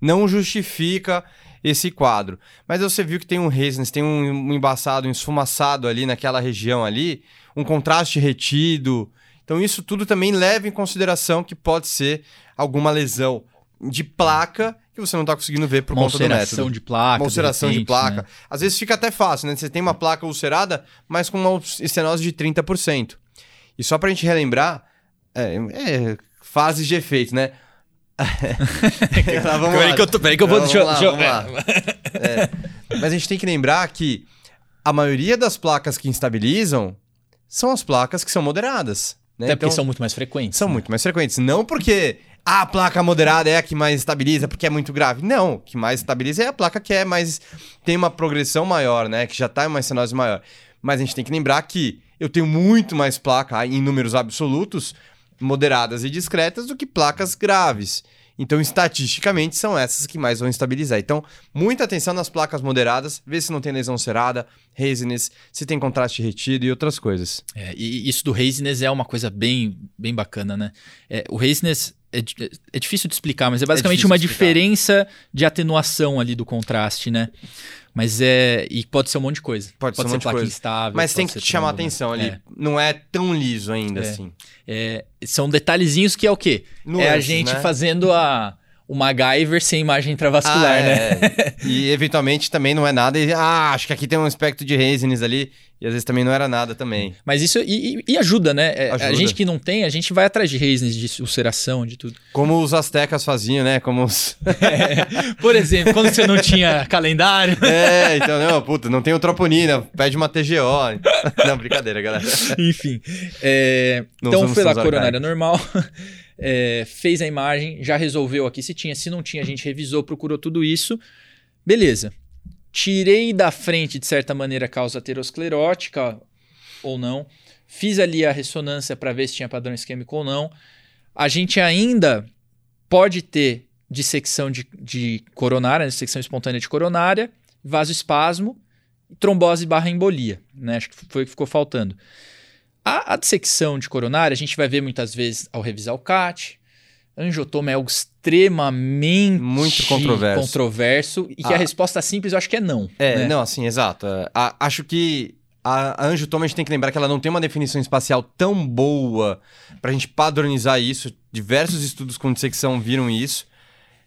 Speaker 1: não justifica esse quadro. Mas você viu que tem um haziness, tem um, embaçado, um esfumaçado ali naquela região ali, um contraste retido. Então, isso tudo também leva em consideração que pode ser alguma lesão de placa que você não está conseguindo ver por conta do método.
Speaker 2: Ulceração de placa.
Speaker 1: Ulceração de,
Speaker 2: repente,
Speaker 1: placa.
Speaker 2: né?
Speaker 1: Às vezes fica até fácil, né? Você tem uma placa ulcerada, mas com uma estenose de 30%. E só pra gente relembrar, é, é fases de efeito, né? Vamos
Speaker 2: Peraí que eu, tô, peraí que eu vou...
Speaker 1: Vamos
Speaker 2: deixa eu-
Speaker 1: lá,
Speaker 2: deixa
Speaker 1: vamos lá. É, Mas a gente tem que lembrar que a maioria das placas que instabilizam são as placas que são moderadas. Né?
Speaker 2: Até porque
Speaker 1: Então,
Speaker 2: são muito mais frequentes.
Speaker 1: são
Speaker 2: né?
Speaker 1: muito mais frequentes. Não porque a placa moderada é a que mais estabiliza, porque é muito grave. Não, o que mais estabiliza é a placa que é mais. tem uma progressão maior, né? Que já está em uma estenose maior. Mas a gente tem que lembrar que eu tenho muito mais placa em números absolutos, moderadas e discretas, do que placas graves. Então, estatisticamente, são essas que mais vão estabilizar. Então, muita atenção nas placas moderadas, ver se não tem lesão cerada, haziness, se tem contraste retido e outras coisas.
Speaker 2: É, e isso do haziness é uma coisa bem, bem bacana, né? É, o haziness é, di- é difícil de explicar, mas é basicamente
Speaker 1: difícil
Speaker 2: uma
Speaker 1: explicar.
Speaker 2: diferença de atenuação ali do contraste, né? Mas é. E pode ser um monte de coisa.
Speaker 1: Pode ser um
Speaker 2: ser
Speaker 1: monte de
Speaker 2: placa
Speaker 1: coisa.
Speaker 2: instável.
Speaker 1: Mas tem
Speaker 2: pode
Speaker 1: que te chamar a
Speaker 2: né?
Speaker 1: atenção ali.
Speaker 2: É.
Speaker 1: Não é tão liso ainda
Speaker 2: É.
Speaker 1: assim.
Speaker 2: É, são detalhezinhos que é o quê? é a gente
Speaker 1: né?
Speaker 2: fazendo a, o MacGyver sem imagem intravascular,
Speaker 1: Ah,
Speaker 2: né?
Speaker 1: é. E eventualmente também não é nada. E, ah, acho que aqui tem um aspecto de haziness ali. E às vezes também não era nada também.
Speaker 2: Mas isso e, e- ajuda, né? É, A
Speaker 1: Ajuda.
Speaker 2: gente que não tem, a gente vai atrás de haziness, de ulceração, de tudo.
Speaker 1: Como os astecas faziam, né? Como os.
Speaker 2: Por exemplo, quando você não tinha calendário.
Speaker 1: é, então, não, puta, não tem o troponina, pede uma TGO. não, brincadeira, galera.
Speaker 2: Enfim. é, então foi lá, coronária normal. É, fez a imagem, já resolveu aqui se tinha, se não tinha, a gente revisou, procurou tudo isso. Beleza. Tirei da frente, de certa maneira, a causa aterosclerótica ou não. Fiz ali a ressonância para ver se tinha padrão isquêmico ou não. A gente ainda pode ter dissecção de, de coronária, né, dissecção espontânea de coronária, vasoespasmo, trombose barra embolia. Né? Acho que foi o que ficou faltando. A, a dissecção de coronária, a gente vai ver muitas vezes ao revisar o CAT. Angiotoma é algo extremamente
Speaker 1: Muito controverso.
Speaker 2: controverso e que
Speaker 1: Ah.
Speaker 2: a resposta simples eu acho que é não.
Speaker 1: É,
Speaker 2: né?
Speaker 1: não, assim, exato. A- acho que a, a angiotoma a gente tem que lembrar que ela não tem uma definição espacial tão boa pra gente padronizar isso. Diversos estudos com dissecção viram isso.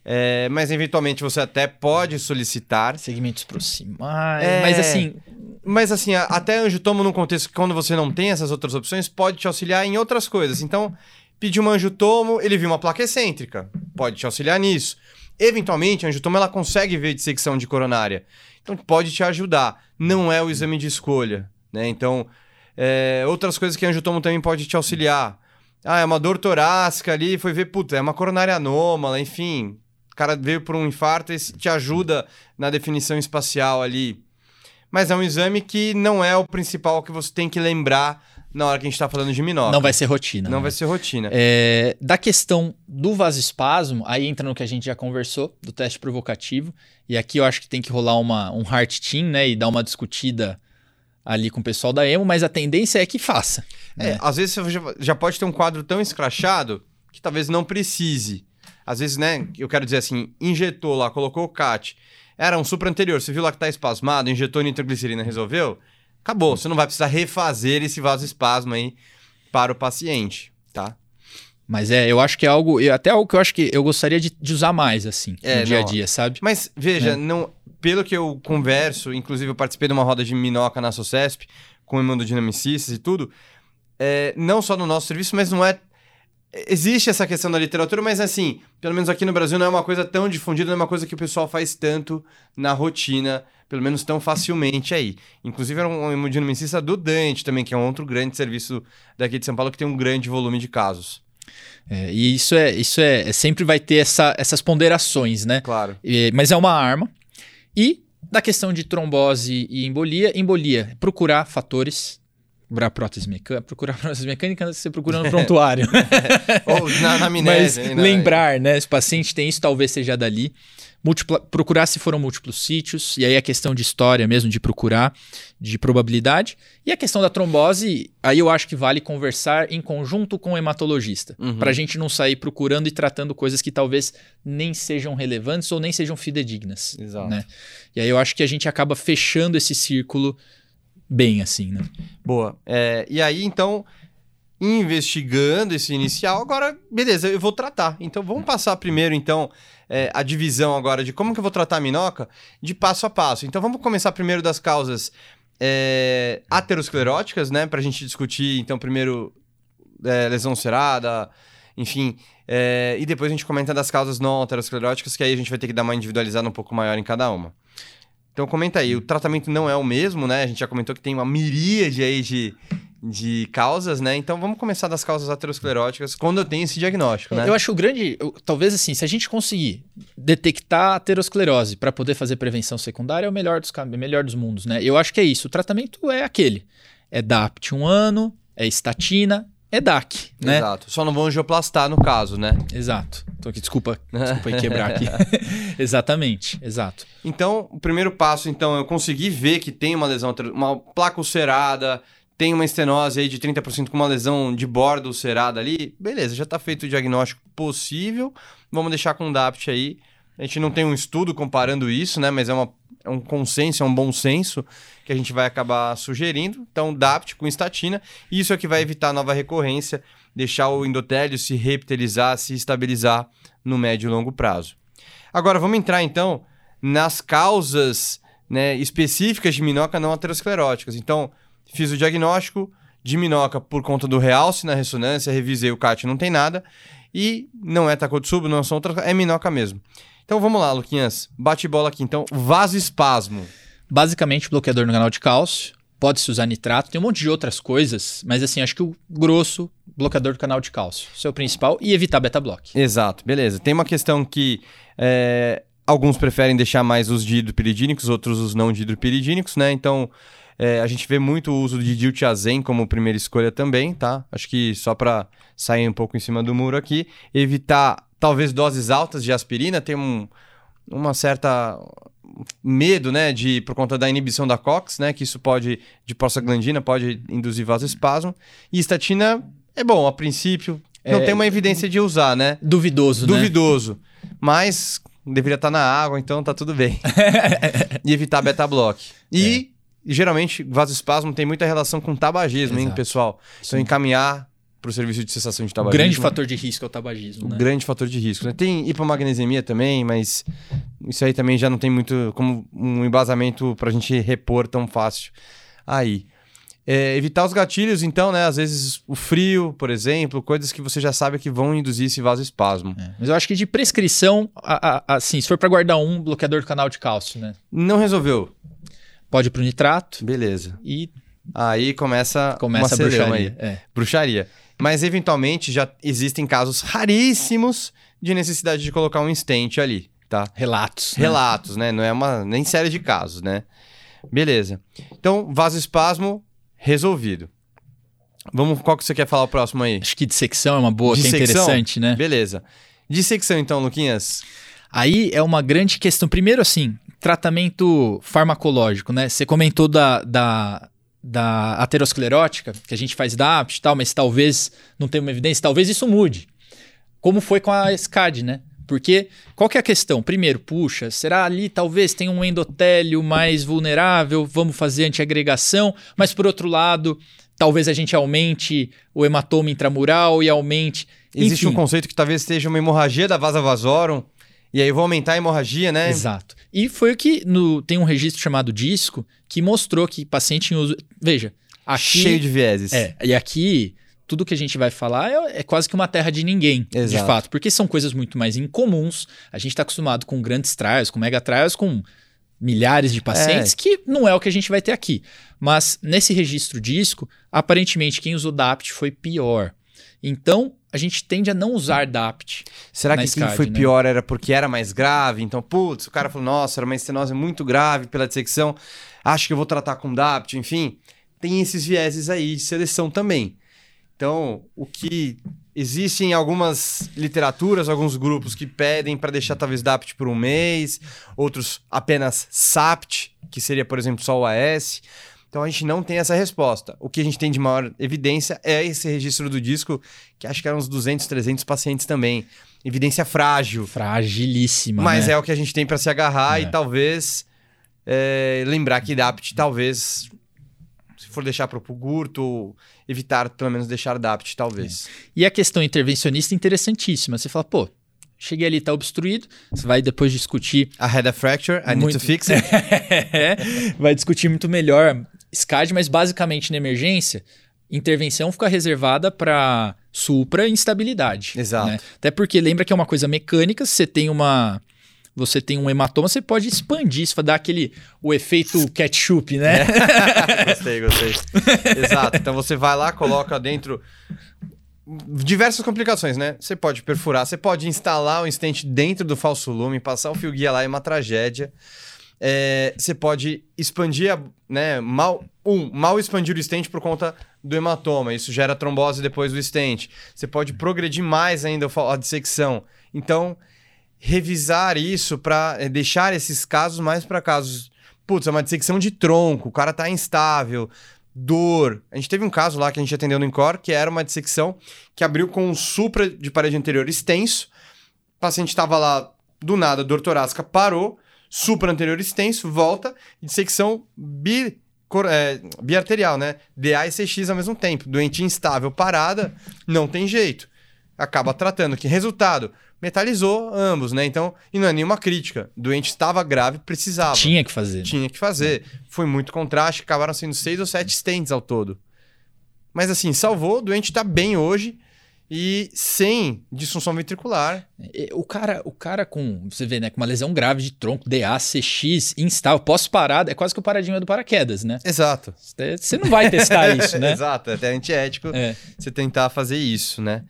Speaker 1: É, mas eventualmente você até pode solicitar.
Speaker 2: Segmentos proximais.
Speaker 1: É.
Speaker 2: Mas assim,
Speaker 1: Mas assim, a- até angiotomo num contexto que quando você não tem essas outras opções, pode te auxiliar em outras coisas. Então, pediu um angiotomo, ele viu uma placa excêntrica, pode te auxiliar nisso. Eventualmente, a angiotomo ela consegue ver dissecção de coronária. Então, pode te ajudar. Não é o exame de escolha, né? Então, é, outras coisas que a angiotomo também pode te auxiliar. Ah, é uma dor torácica ali, foi ver, puta, é uma coronária anômala, enfim. O cara veio por um infarto e te ajuda na definição espacial ali. Mas é um exame que não é o principal que você tem que lembrar na hora que a gente tá falando de minóca.
Speaker 2: não vai ser rotina.
Speaker 1: Não
Speaker 2: né?
Speaker 1: vai ser rotina.
Speaker 2: É, da questão do vasoespasmo, aí entra no que a gente já conversou, do teste provocativo. E aqui eu acho que tem que rolar uma, um heart team, né? E dar uma discutida ali com o pessoal da emo, mas a tendência é que faça.
Speaker 1: É,
Speaker 2: né?
Speaker 1: às vezes você já, já pode ter um quadro tão escrachado que talvez não precise. Às vezes, né, eu quero dizer assim, injetou lá, colocou o CAT, era um supra anterior, você viu lá que tá espasmado, injetou nitroglicerina, resolveu? Acabou, você não vai precisar refazer esse vasoespasmo aí para o paciente, tá?
Speaker 2: Mas é, eu acho que é algo, até algo que eu acho que eu gostaria de, de usar mais, assim,
Speaker 1: É,
Speaker 2: no dia a
Speaker 1: não,
Speaker 2: dia, sabe?
Speaker 1: Mas veja,
Speaker 2: É.
Speaker 1: não, pelo que eu converso, inclusive eu participei de uma roda de minhoca na SOCESP, com hemodinamicistas e tudo, é, não só no nosso serviço, mas não é existe essa questão da literatura, mas assim, pelo menos aqui no Brasil não é uma coisa tão difundida, não é uma coisa que o pessoal faz tanto na rotina, pelo menos tão facilmente aí. Inclusive era um hemodinamicista do Dante também, que é um outro grande serviço daqui de São Paulo que tem um grande volume de casos.
Speaker 2: É, e isso é, isso é, é, sempre vai ter essa, essas ponderações, né?
Speaker 1: Claro.
Speaker 2: E, mas é uma arma. E da questão de trombose e embolia, embolia, procurar fatores procurar prótese mecânica, procurar prótese mecânica, você procura no prontuário.
Speaker 1: Ou na, na amnésia,
Speaker 2: Mas lembrar, né? Se o paciente tem isso, talvez seja dali. Múltipla, procurar se foram múltiplos sítios, e aí a questão de história mesmo, de procurar, de probabilidade. E a questão da trombose, aí eu acho que vale conversar em conjunto com o hematologista, uhum. para a gente não sair procurando e tratando coisas que talvez nem sejam relevantes ou nem sejam fidedignas.
Speaker 1: Exato.
Speaker 2: Né? E aí eu acho que a gente acaba fechando esse círculo bem, assim, né?
Speaker 1: Boa. É, e aí, então, investigando esse inicial, agora, beleza, eu vou tratar. Então, vamos passar primeiro, então, é, a divisão agora de como que eu vou tratar a minhoca de passo a passo. Então, vamos começar primeiro das causas é, ateroscleróticas, né? Pra gente discutir, então, primeiro é, lesão cerada, enfim... É, e depois a gente comenta das causas não ateroscleróticas, que aí a gente vai ter que dar uma individualizada um pouco maior em cada uma. Então comenta aí, o tratamento não é o mesmo, né? A gente já comentou que tem uma miríade aí de, de causas, né? Então vamos começar das causas ateroscleróticas quando eu tenho esse diagnóstico, né?
Speaker 2: Eu acho o grande, eu, talvez assim, se a gente conseguir detectar a aterosclerose para poder fazer prevenção secundária, é o melhor dos, melhor dos mundos, né? Eu acho que é isso. O tratamento é aquele. É DAPT um ano, é estatina, é DAC, né?
Speaker 1: Exato. Só não vão angioplastar no caso, né?
Speaker 2: Exato. Tô aqui, desculpa, desculpa aí quebrar aqui. Exatamente, exato.
Speaker 1: Então, o primeiro passo, então, eu consegui ver que tem uma lesão, uma placa ulcerada, tem uma estenose aí de 30% com uma lesão de bordo ulcerada ali. Beleza, já está feito o diagnóstico possível. Vamos deixar com o DAPT aí. A gente não tem um estudo comparando isso, né? Mas é, uma, é um consenso, é um bom senso que a gente vai acabar sugerindo. Então, DAPT com estatina. Isso é que vai evitar nova recorrência, deixar o endotélio se reptilizar, se estabilizar no médio e longo prazo. Agora, vamos entrar então nas causas né, específicas de minhoca não ateroscleróticas. Então, fiz o diagnóstico de minhoca por conta do realce na ressonância, revisei o CAT, não tem nada. E não é Takotsubo, não são outras, é minhoca mesmo. Então vamos lá, Luquinhas. Bate bola aqui. Então, vasoespasmo.
Speaker 2: Basicamente, bloqueador no canal de cálcio. Pode-se usar nitrato, tem um monte de outras coisas, mas assim, acho que o grosso, bloqueador do canal de cálcio. O principal. E evitar beta-block.
Speaker 1: Exato, beleza. Tem uma questão que é, alguns preferem deixar mais os dihidropiridínicos, outros os não dihidropiridínicos, né? Então, é, a gente vê muito o uso de diltiazem como primeira escolha também, tá? Acho que só para sair um pouco em cima do muro aqui, evitar talvez doses altas de aspirina, tem um, uma certa medo, né, de por conta da inibição da COX, né, que isso pode de prostaglandina pode induzir vasoespasmo. E estatina é bom a princípio, não é, tem uma evidência de usar, né?
Speaker 2: Duvidoso,
Speaker 1: né? Duvidoso. Né? Mas deveria estar na água, então tá tudo bem. e evitar beta-block. E é. geralmente vasoespasmo tem muita relação com tabagismo, Exato. hein, pessoal? Então Sim. encaminhar para o serviço de cessação de tabagismo.
Speaker 2: O grande fator de risco é o tabagismo.
Speaker 1: Né? grande fator de risco. Né? Tem hipomagnesemia também, mas isso aí também já não tem muito como um embasamento para a gente repor tão fácil aí. É, evitar os gatilhos, então, né? Às vezes o frio, por exemplo, coisas que você já sabe que vão induzir esse vasoespasmo.
Speaker 2: É, mas eu acho que de prescrição, a, a, assim, se for para guardar um, bloqueador do canal de cálcio, né?
Speaker 1: Não resolveu.
Speaker 2: Pode ir pro nitrato.
Speaker 1: Beleza.
Speaker 2: E
Speaker 1: aí começa,
Speaker 2: começa a bruxaria. Aí. É.
Speaker 1: Bruxaria. Mas eventualmente já existem casos raríssimos de necessidade de colocar um stent ali, tá?
Speaker 2: Relatos.
Speaker 1: Né? Relatos, né? Não é uma nem série de casos, né? Beleza. Então, vasoespasmo resolvido. Vamos, qual que você quer falar o próximo aí?
Speaker 2: Acho que dissecção é uma boa, dissecção? que é interessante, né?
Speaker 1: Beleza. Dissecção então, Luquinhas.
Speaker 2: Aí é uma grande questão. Primeiro, assim, tratamento farmacológico, né? Você comentou da, da, da aterosclerótica, que a gente faz DAPT e tal, mas talvez não tenha uma evidência, talvez isso mude. Como foi com a SCAD, né? Porque qual que é a questão? Primeiro, puxa, será ali talvez tenha um endotélio mais vulnerável, vamos fazer antiagregação, mas por outro lado, talvez a gente aumente o hematoma intramural e aumente.
Speaker 1: Existe Enfim. um conceito que talvez seja uma hemorragia da vasa vasorum, e aí vou aumentar a hemorragia, né?
Speaker 2: Exato. E foi o que no, tem um registro chamado disco que mostrou que paciente em uso. Veja, aqui.
Speaker 1: Cheio de vieses.
Speaker 2: É, e aqui tudo que a gente vai falar é, é quase que uma terra de ninguém, de
Speaker 1: Exato.
Speaker 2: fato, porque são coisas muito mais incomuns. A gente está acostumado com grandes trials, com mega trials, com milhares de pacientes, que não é o que a gente vai ter aqui. Mas nesse registro disco, aparentemente quem usou DAPT foi pior. Então, a gente tende a não usar DAPT.
Speaker 1: Será que
Speaker 2: SCAD,
Speaker 1: foi
Speaker 2: né?
Speaker 1: pior era porque era mais grave? Então, putz, o cara falou, nossa, era uma estenose muito grave pela dissecção, acho que eu vou tratar com DAPT, enfim. Tem esses vieses aí de seleção também. Então, o que existe em algumas literaturas, alguns grupos que pedem para deixar talvez DAPT por um mês, outros apenas SAPT, que seria, por exemplo, só o AS. Então a gente não tem essa resposta. O que a gente tem de maior evidência é esse registro do disco, que acho que eram uns 200, 300 pacientes também. Evidência frágil.
Speaker 2: Fragilíssima.
Speaker 1: Mas
Speaker 2: né?
Speaker 1: é o que a gente tem para se agarrar
Speaker 2: É.
Speaker 1: e talvez é, lembrar que DAPT talvez, se for deixar para o curto, evitar pelo menos deixar DAPT talvez.
Speaker 2: E a questão intervencionista é interessantíssima. Você fala, pô, cheguei ali, tá obstruído. Você vai depois discutir.
Speaker 1: I had a fracture, I need
Speaker 2: Muito-
Speaker 1: to fix it.
Speaker 2: vai discutir muito melhor SCAD, mas basicamente na emergência, intervenção fica reservada para supra e instabilidade.
Speaker 1: Exato.
Speaker 2: né? Até porque lembra que é uma coisa mecânica, você tem uma. Você tem um hematoma, você pode expandir, isso vai dar aquele o efeito ketchup, né?
Speaker 1: gostei, gostei. Exato. Então você vai lá, coloca dentro diversas complicações, né? Você pode perfurar, você pode instalar um stent dentro do falso lume, passar o fio guia lá é uma tragédia. É, você pode expandir, a, né? Mal, um, mal expandir o stent por conta do hematoma, isso gera trombose depois do stent. Você pode progredir mais ainda a dissecção. Então, revisar isso para deixar esses casos mais para casos. Putz, é uma dissecção de tronco, o cara tá instável, dor. A gente teve um caso lá que a gente atendeu no Incor, que era uma dissecção que abriu com um supra de parede anterior extenso. O paciente estava lá, do nada, dor torácica parou, supra anterior extenso, volta, e dissecção bi, cor- é, biarterial, né? DA e CX ao mesmo tempo. Doente instável, parada, não tem jeito. Acaba tratando. Que resultado? Metalizou ambos, né? Então, e não é nenhuma crítica. Doente estava grave, precisava.
Speaker 2: Tinha que fazer.
Speaker 1: Tinha que fazer. Foi muito contraste, acabaram sendo seis ou sete stents ao todo. Mas assim, salvou, o doente tá bem hoje e sem disfunção ventricular.
Speaker 2: E O cara, o cara com, você vê, né, com uma lesão grave de tronco, DA, CX, instável, pós-parada, é quase que o paradinho do paraquedas, né?
Speaker 1: Exato.
Speaker 2: Você não vai testar isso, né?
Speaker 1: Exato, é até antiético
Speaker 2: É.
Speaker 1: você tentar fazer isso, né?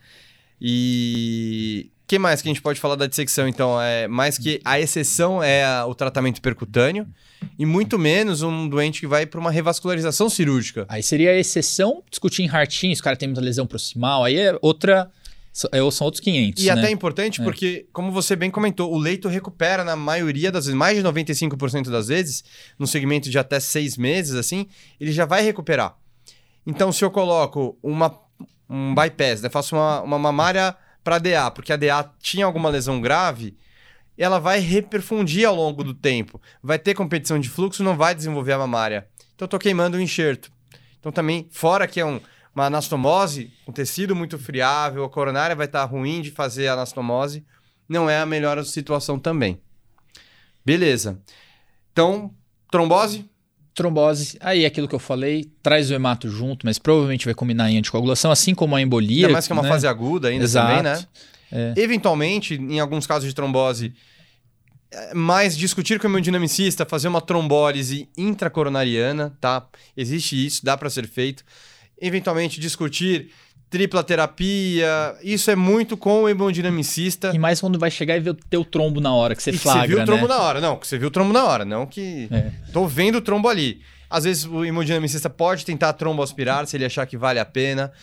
Speaker 1: E que mais que a gente pode falar da dissecção, então? É mais que a exceção é a- o tratamento percutâneo e muito menos um doente que vai para uma revascularização cirúrgica.
Speaker 2: Aí seria a exceção discutir em hartinho, se o cara tem muita lesão proximal, aí é outra, so- é- são outros 500,
Speaker 1: E
Speaker 2: né?
Speaker 1: até é importante porque, como você bem comentou, o leito recupera na maioria das vezes, mais de 95% das vezes, no segmento de até seis meses, assim, ele já vai recuperar. Então, se eu coloco uma, um bypass, né, faço uma, uma mamária para DA, porque a DA tinha alguma lesão grave, ela vai reperfundir ao longo do tempo. Vai ter competição de fluxo, não vai desenvolver a mamária. Então, tô queimando o enxerto. Então, também, fora que é um, uma anastomose, um tecido muito friável, a coronária vai estar ruim de fazer a anastomose, não é a melhor situação também. Beleza. Então, trombose,
Speaker 2: Trombose, aí aquilo que eu falei, traz o hemato junto, mas provavelmente vai combinar em anticoagulação, assim como a embolia.
Speaker 1: ainda mais que é uma
Speaker 2: né?
Speaker 1: fase aguda ainda
Speaker 2: Exato.
Speaker 1: também, né?
Speaker 2: É.
Speaker 1: Eventualmente, em alguns casos de trombose, é mais discutir com o hemodinamicista, fazer uma trombólise intracoronariana, tá? Existe isso, dá para ser feito. Eventualmente discutir tripla terapia, isso é muito com o hemodinamicista.
Speaker 2: E mais quando vai chegar e ver o teu trombo na hora que você
Speaker 1: E
Speaker 2: flagra,
Speaker 1: você viu o trombo
Speaker 2: né?
Speaker 1: na hora. Não, que você viu o trombo na hora, não que.
Speaker 2: É.
Speaker 1: Tô vendo o trombo ali. Às vezes o hemodinamicista pode tentar tromboaspirar se ele achar que vale a pena.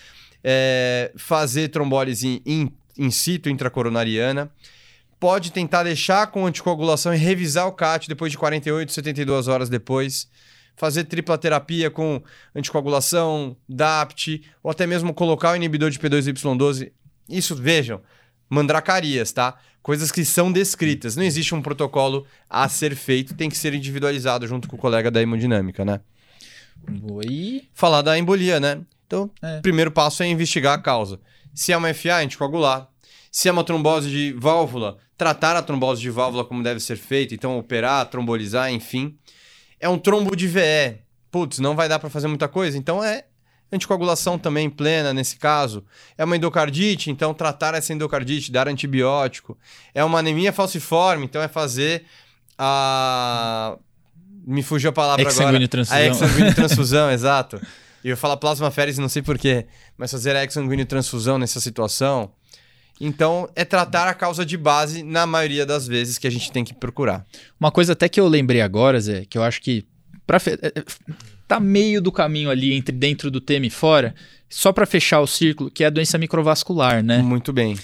Speaker 1: É, fazer trombólise in, in situ, intracoronariana. Pode tentar deixar com anticoagulação e revisar o CAT depois de 48, 72 horas depois. Fazer tripla terapia com anticoagulação, DAPT, ou até mesmo colocar o inibidor de P2Y12. Isso, vejam, mandracarias, tá? Coisas que são descritas. Não existe um protocolo a ser feito, tem que ser individualizado junto com o colega da hemodinâmica, né?
Speaker 2: E
Speaker 1: Falar da embolia, né? Então,
Speaker 2: É.
Speaker 1: o primeiro passo é investigar a causa. Se é uma FA, anticoagular. Se é uma trombose de válvula, tratar a trombose de válvula como deve ser feito, então operar, trombolizar, enfim. É um trombo de VE. Putz, não vai dar para fazer muita coisa, então é Anticoagulação também plena nesse caso. É uma endocardite, então tratar essa endocardite, dar antibiótico. É uma anemia falciforme, então é fazer a. Me fugiu a palavra agora.
Speaker 2: transfusão.
Speaker 1: A exsanguíneo transfusão, exato. E eu falo plasmaférese, não sei porquê, mas fazer a exsanguíneo transfusão nessa situação. Então, é tratar a causa de base na maioria das vezes que a gente tem que procurar.
Speaker 2: Uma coisa até que eu lembrei agora, Zé, que eu acho que pra fe... é, é, tá meio do caminho ali entre dentro do tema e fora, só para fechar o círculo, que é a doença microvascular, né?
Speaker 1: Muito bem.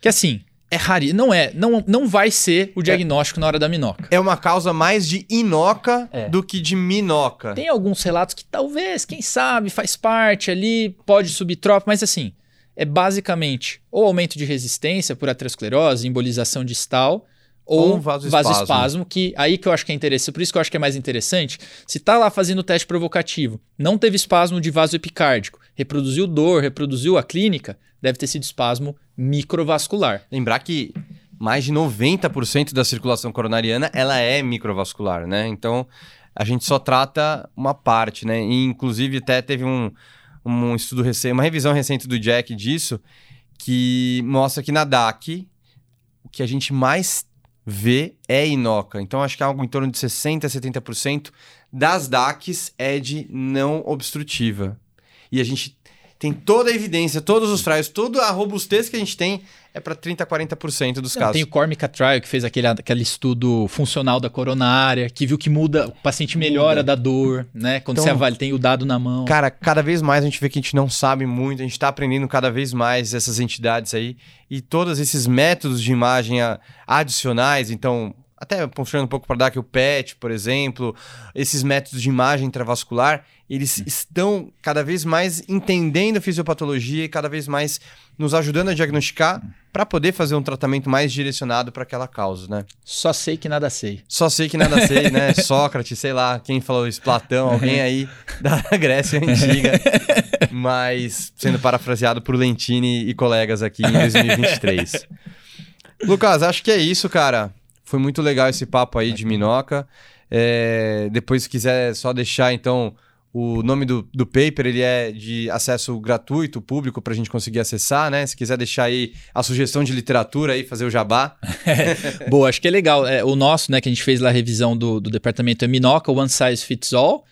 Speaker 2: Que assim, é raro, não é, não, não vai ser o diagnóstico na hora da minoca.
Speaker 1: É uma causa mais de inoca
Speaker 2: É.
Speaker 1: do que de minoca.
Speaker 2: Tem alguns relatos que talvez, quem sabe, faz parte ali, pode subir tropa, mas assim, é basicamente ou aumento de resistência por aterosclerose, embolização distal, ou
Speaker 1: um vasoespasmo.
Speaker 2: vasoespasmo, que aí que eu acho que é interessante, por isso que eu acho que é mais interessante, se tá lá fazendo o teste provocativo, não teve espasmo de vaso epicárdico, reproduziu dor, reproduziu a clínica, deve ter sido espasmo microvascular.
Speaker 1: Lembrar que mais de 90% da circulação coronariana ela é microvascular, né? Então a gente só trata uma parte, né? E, inclusive até teve um, um estudo recente, uma revisão recente do Jack disso, que mostra que na DAC o que a gente mais vê é inoca. Então acho que algo em torno de 60% a 70% das DACs é de não obstrutiva. E a gente tem toda a evidência, todos os trials, toda a robustez que a gente tem é para 30% a 40% dos
Speaker 2: Não,
Speaker 1: casos.
Speaker 2: tem o Cormica Trial, que fez aquele, aquele estudo funcional da coronária, que viu que muda, o paciente melhora da dor, né? Quando
Speaker 1: Então-
Speaker 2: você avalia, tem o dado na mão.
Speaker 1: Cara, cada vez mais a gente vê que a gente não sabe muito, a gente está aprendendo cada vez mais essas entidades aí e todos esses métodos de imagem adicionais, então, até puxando um pouco para dar aqui o PET, por exemplo, esses métodos de imagem intravascular, eles estão cada vez mais entendendo a fisiopatologia e cada vez mais nos ajudando a diagnosticar para poder fazer um tratamento mais direcionado para aquela causa, né?
Speaker 2: Só sei que nada sei.
Speaker 1: Só sei que nada sei, né? Sócrates, sei lá, quem falou isso, Platão, alguém aí da Grécia Antiga. Mas sendo parafraseado por Lentini e colegas aqui em 2023. Lucas, acho que é isso, cara. Foi muito legal esse papo aí de Minoca. É, depois, se quiser só deixar, então, o nome do, do paper, ele é de acesso gratuito, público, para a gente conseguir acessar, né? Se quiser deixar aí a sugestão de literatura aí, fazer o jabá.
Speaker 2: Boa, acho que é legal. É, o nosso, né, que a gente fez lá a revisão do, do departamento é Minoca, One Size Fits All,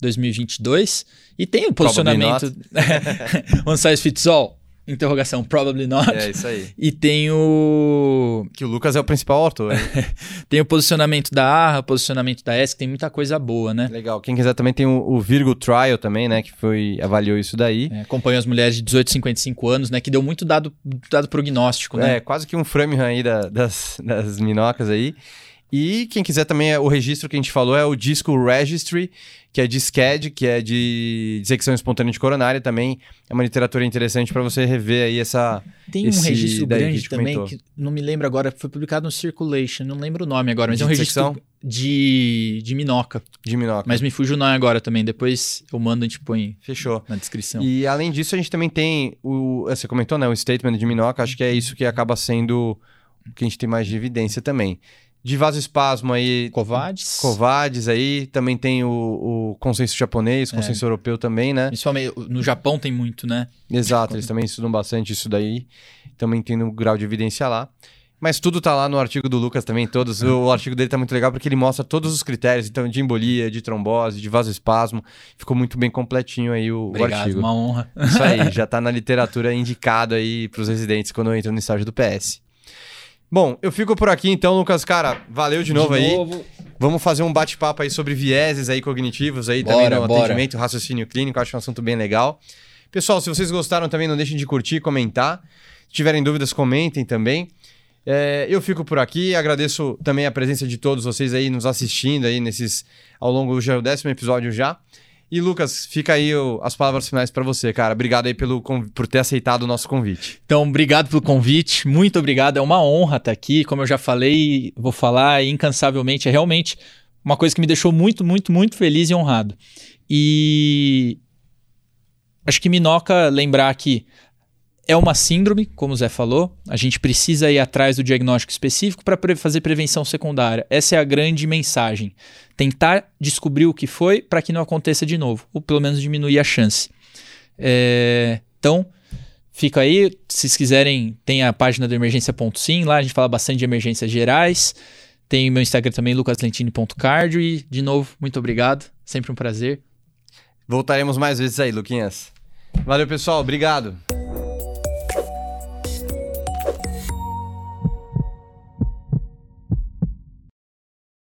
Speaker 2: 2022. E tem o posicionamento. One Size Fits All? Interrogação, probably not.
Speaker 1: É isso aí.
Speaker 2: E tem o.
Speaker 1: Que o Lucas é o principal autor. hein?
Speaker 2: Tem o posicionamento da ARRA, posicionamento da ESC, tem muita coisa boa, né?
Speaker 1: Legal. Quem quiser também tem o, o Virgo Trial também, né? Que foi avaliou isso daí.
Speaker 2: É, acompanha as mulheres de 18 a 55 anos, né? Que deu muito dado, dado prognóstico, né?
Speaker 1: É, quase que um Framingham aí da- das, das minocas aí. E quem quiser também, é- o registro que a gente falou é o Disco Registry, que é de SCAD, que é de dissecção espontânea de coronária também. É uma literatura interessante para você rever aí essa...
Speaker 2: Tem um
Speaker 1: esse
Speaker 2: registro
Speaker 1: que
Speaker 2: grande
Speaker 1: gente
Speaker 2: também,
Speaker 1: comentou.
Speaker 2: que não me lembro agora, foi publicado no Circulation, não lembro o nome agora, mas
Speaker 1: De
Speaker 2: é um registro
Speaker 1: dissecção?
Speaker 2: de, de Minoca.
Speaker 1: De minoca.
Speaker 2: Mas me fugiu o nome agora também, depois eu mando, a gente põe
Speaker 1: Fechou.
Speaker 2: na descrição.
Speaker 1: E além disso, a gente também tem o. Você comentou, né? O statement de Minoca, acho que é isso que acaba sendo o que a gente tem mais de evidência também. De vasoespasmo aí.
Speaker 2: Covades.
Speaker 1: Covades aí, também tem o, o consenso japonês,
Speaker 2: É.
Speaker 1: consenso europeu também, né?
Speaker 2: Principalmente no Japão tem muito, né?
Speaker 1: Exato, eles também estudam bastante isso daí. Também tem um grau de evidência lá. Mas tudo tá lá no artigo do Lucas também, todos. O artigo dele tá muito legal porque ele mostra todos os critérios, então, de embolia, de trombose, de vasoespasmo. Ficou muito bem completinho aí o, o
Speaker 2: Obrigado,
Speaker 1: artigo.
Speaker 2: uma honra.
Speaker 1: Isso aí, já tá na literatura indicado aí pros residentes quando entram no estágio do PS. Bom, eu fico por aqui então, Lucas. Cara, valeu de novo aí.
Speaker 2: novo.
Speaker 1: Vamos fazer um bate-papo aí sobre vieses aí cognitivos aí
Speaker 2: Bora,
Speaker 1: também no
Speaker 2: bora.
Speaker 1: atendimento, raciocínio clínico. Acho um assunto bem legal. Pessoal, se vocês gostaram também, não deixem de curtir, comentar. Se tiverem dúvidas, comentem também. É, eu fico por aqui, agradeço também a presença de todos vocês aí nos assistindo aí nesses ao longo já é décimo episódio já. E Lucas, fica aí o- as palavras finais para você, cara. Obrigado aí pelo, por ter aceitado o nosso convite.
Speaker 2: Então, obrigado pelo convite, muito obrigado. É uma honra estar aqui. Como eu já falei, vou falar incansavelmente. É realmente uma coisa que me deixou muito, muito, muito feliz e honrado. E acho que Minoca lembrar que é uma síndrome, como o Zé falou. A gente precisa ir atrás do diagnóstico específico para fazer prevenção secundária. Essa é a grande mensagem. Tentar descobrir o que foi para que não aconteça de novo, ou pelo menos diminuir a chance. É, então, fica aí. Se vocês quiserem, tem a página do emergência.sim, lá a gente fala bastante de emergências gerais. Tem o meu Instagram também, lucaslentini.cardio. E, de novo, muito obrigado. Sempre um prazer.
Speaker 1: Voltaremos mais vezes aí, Luquinhas. Valeu, pessoal. Obrigado.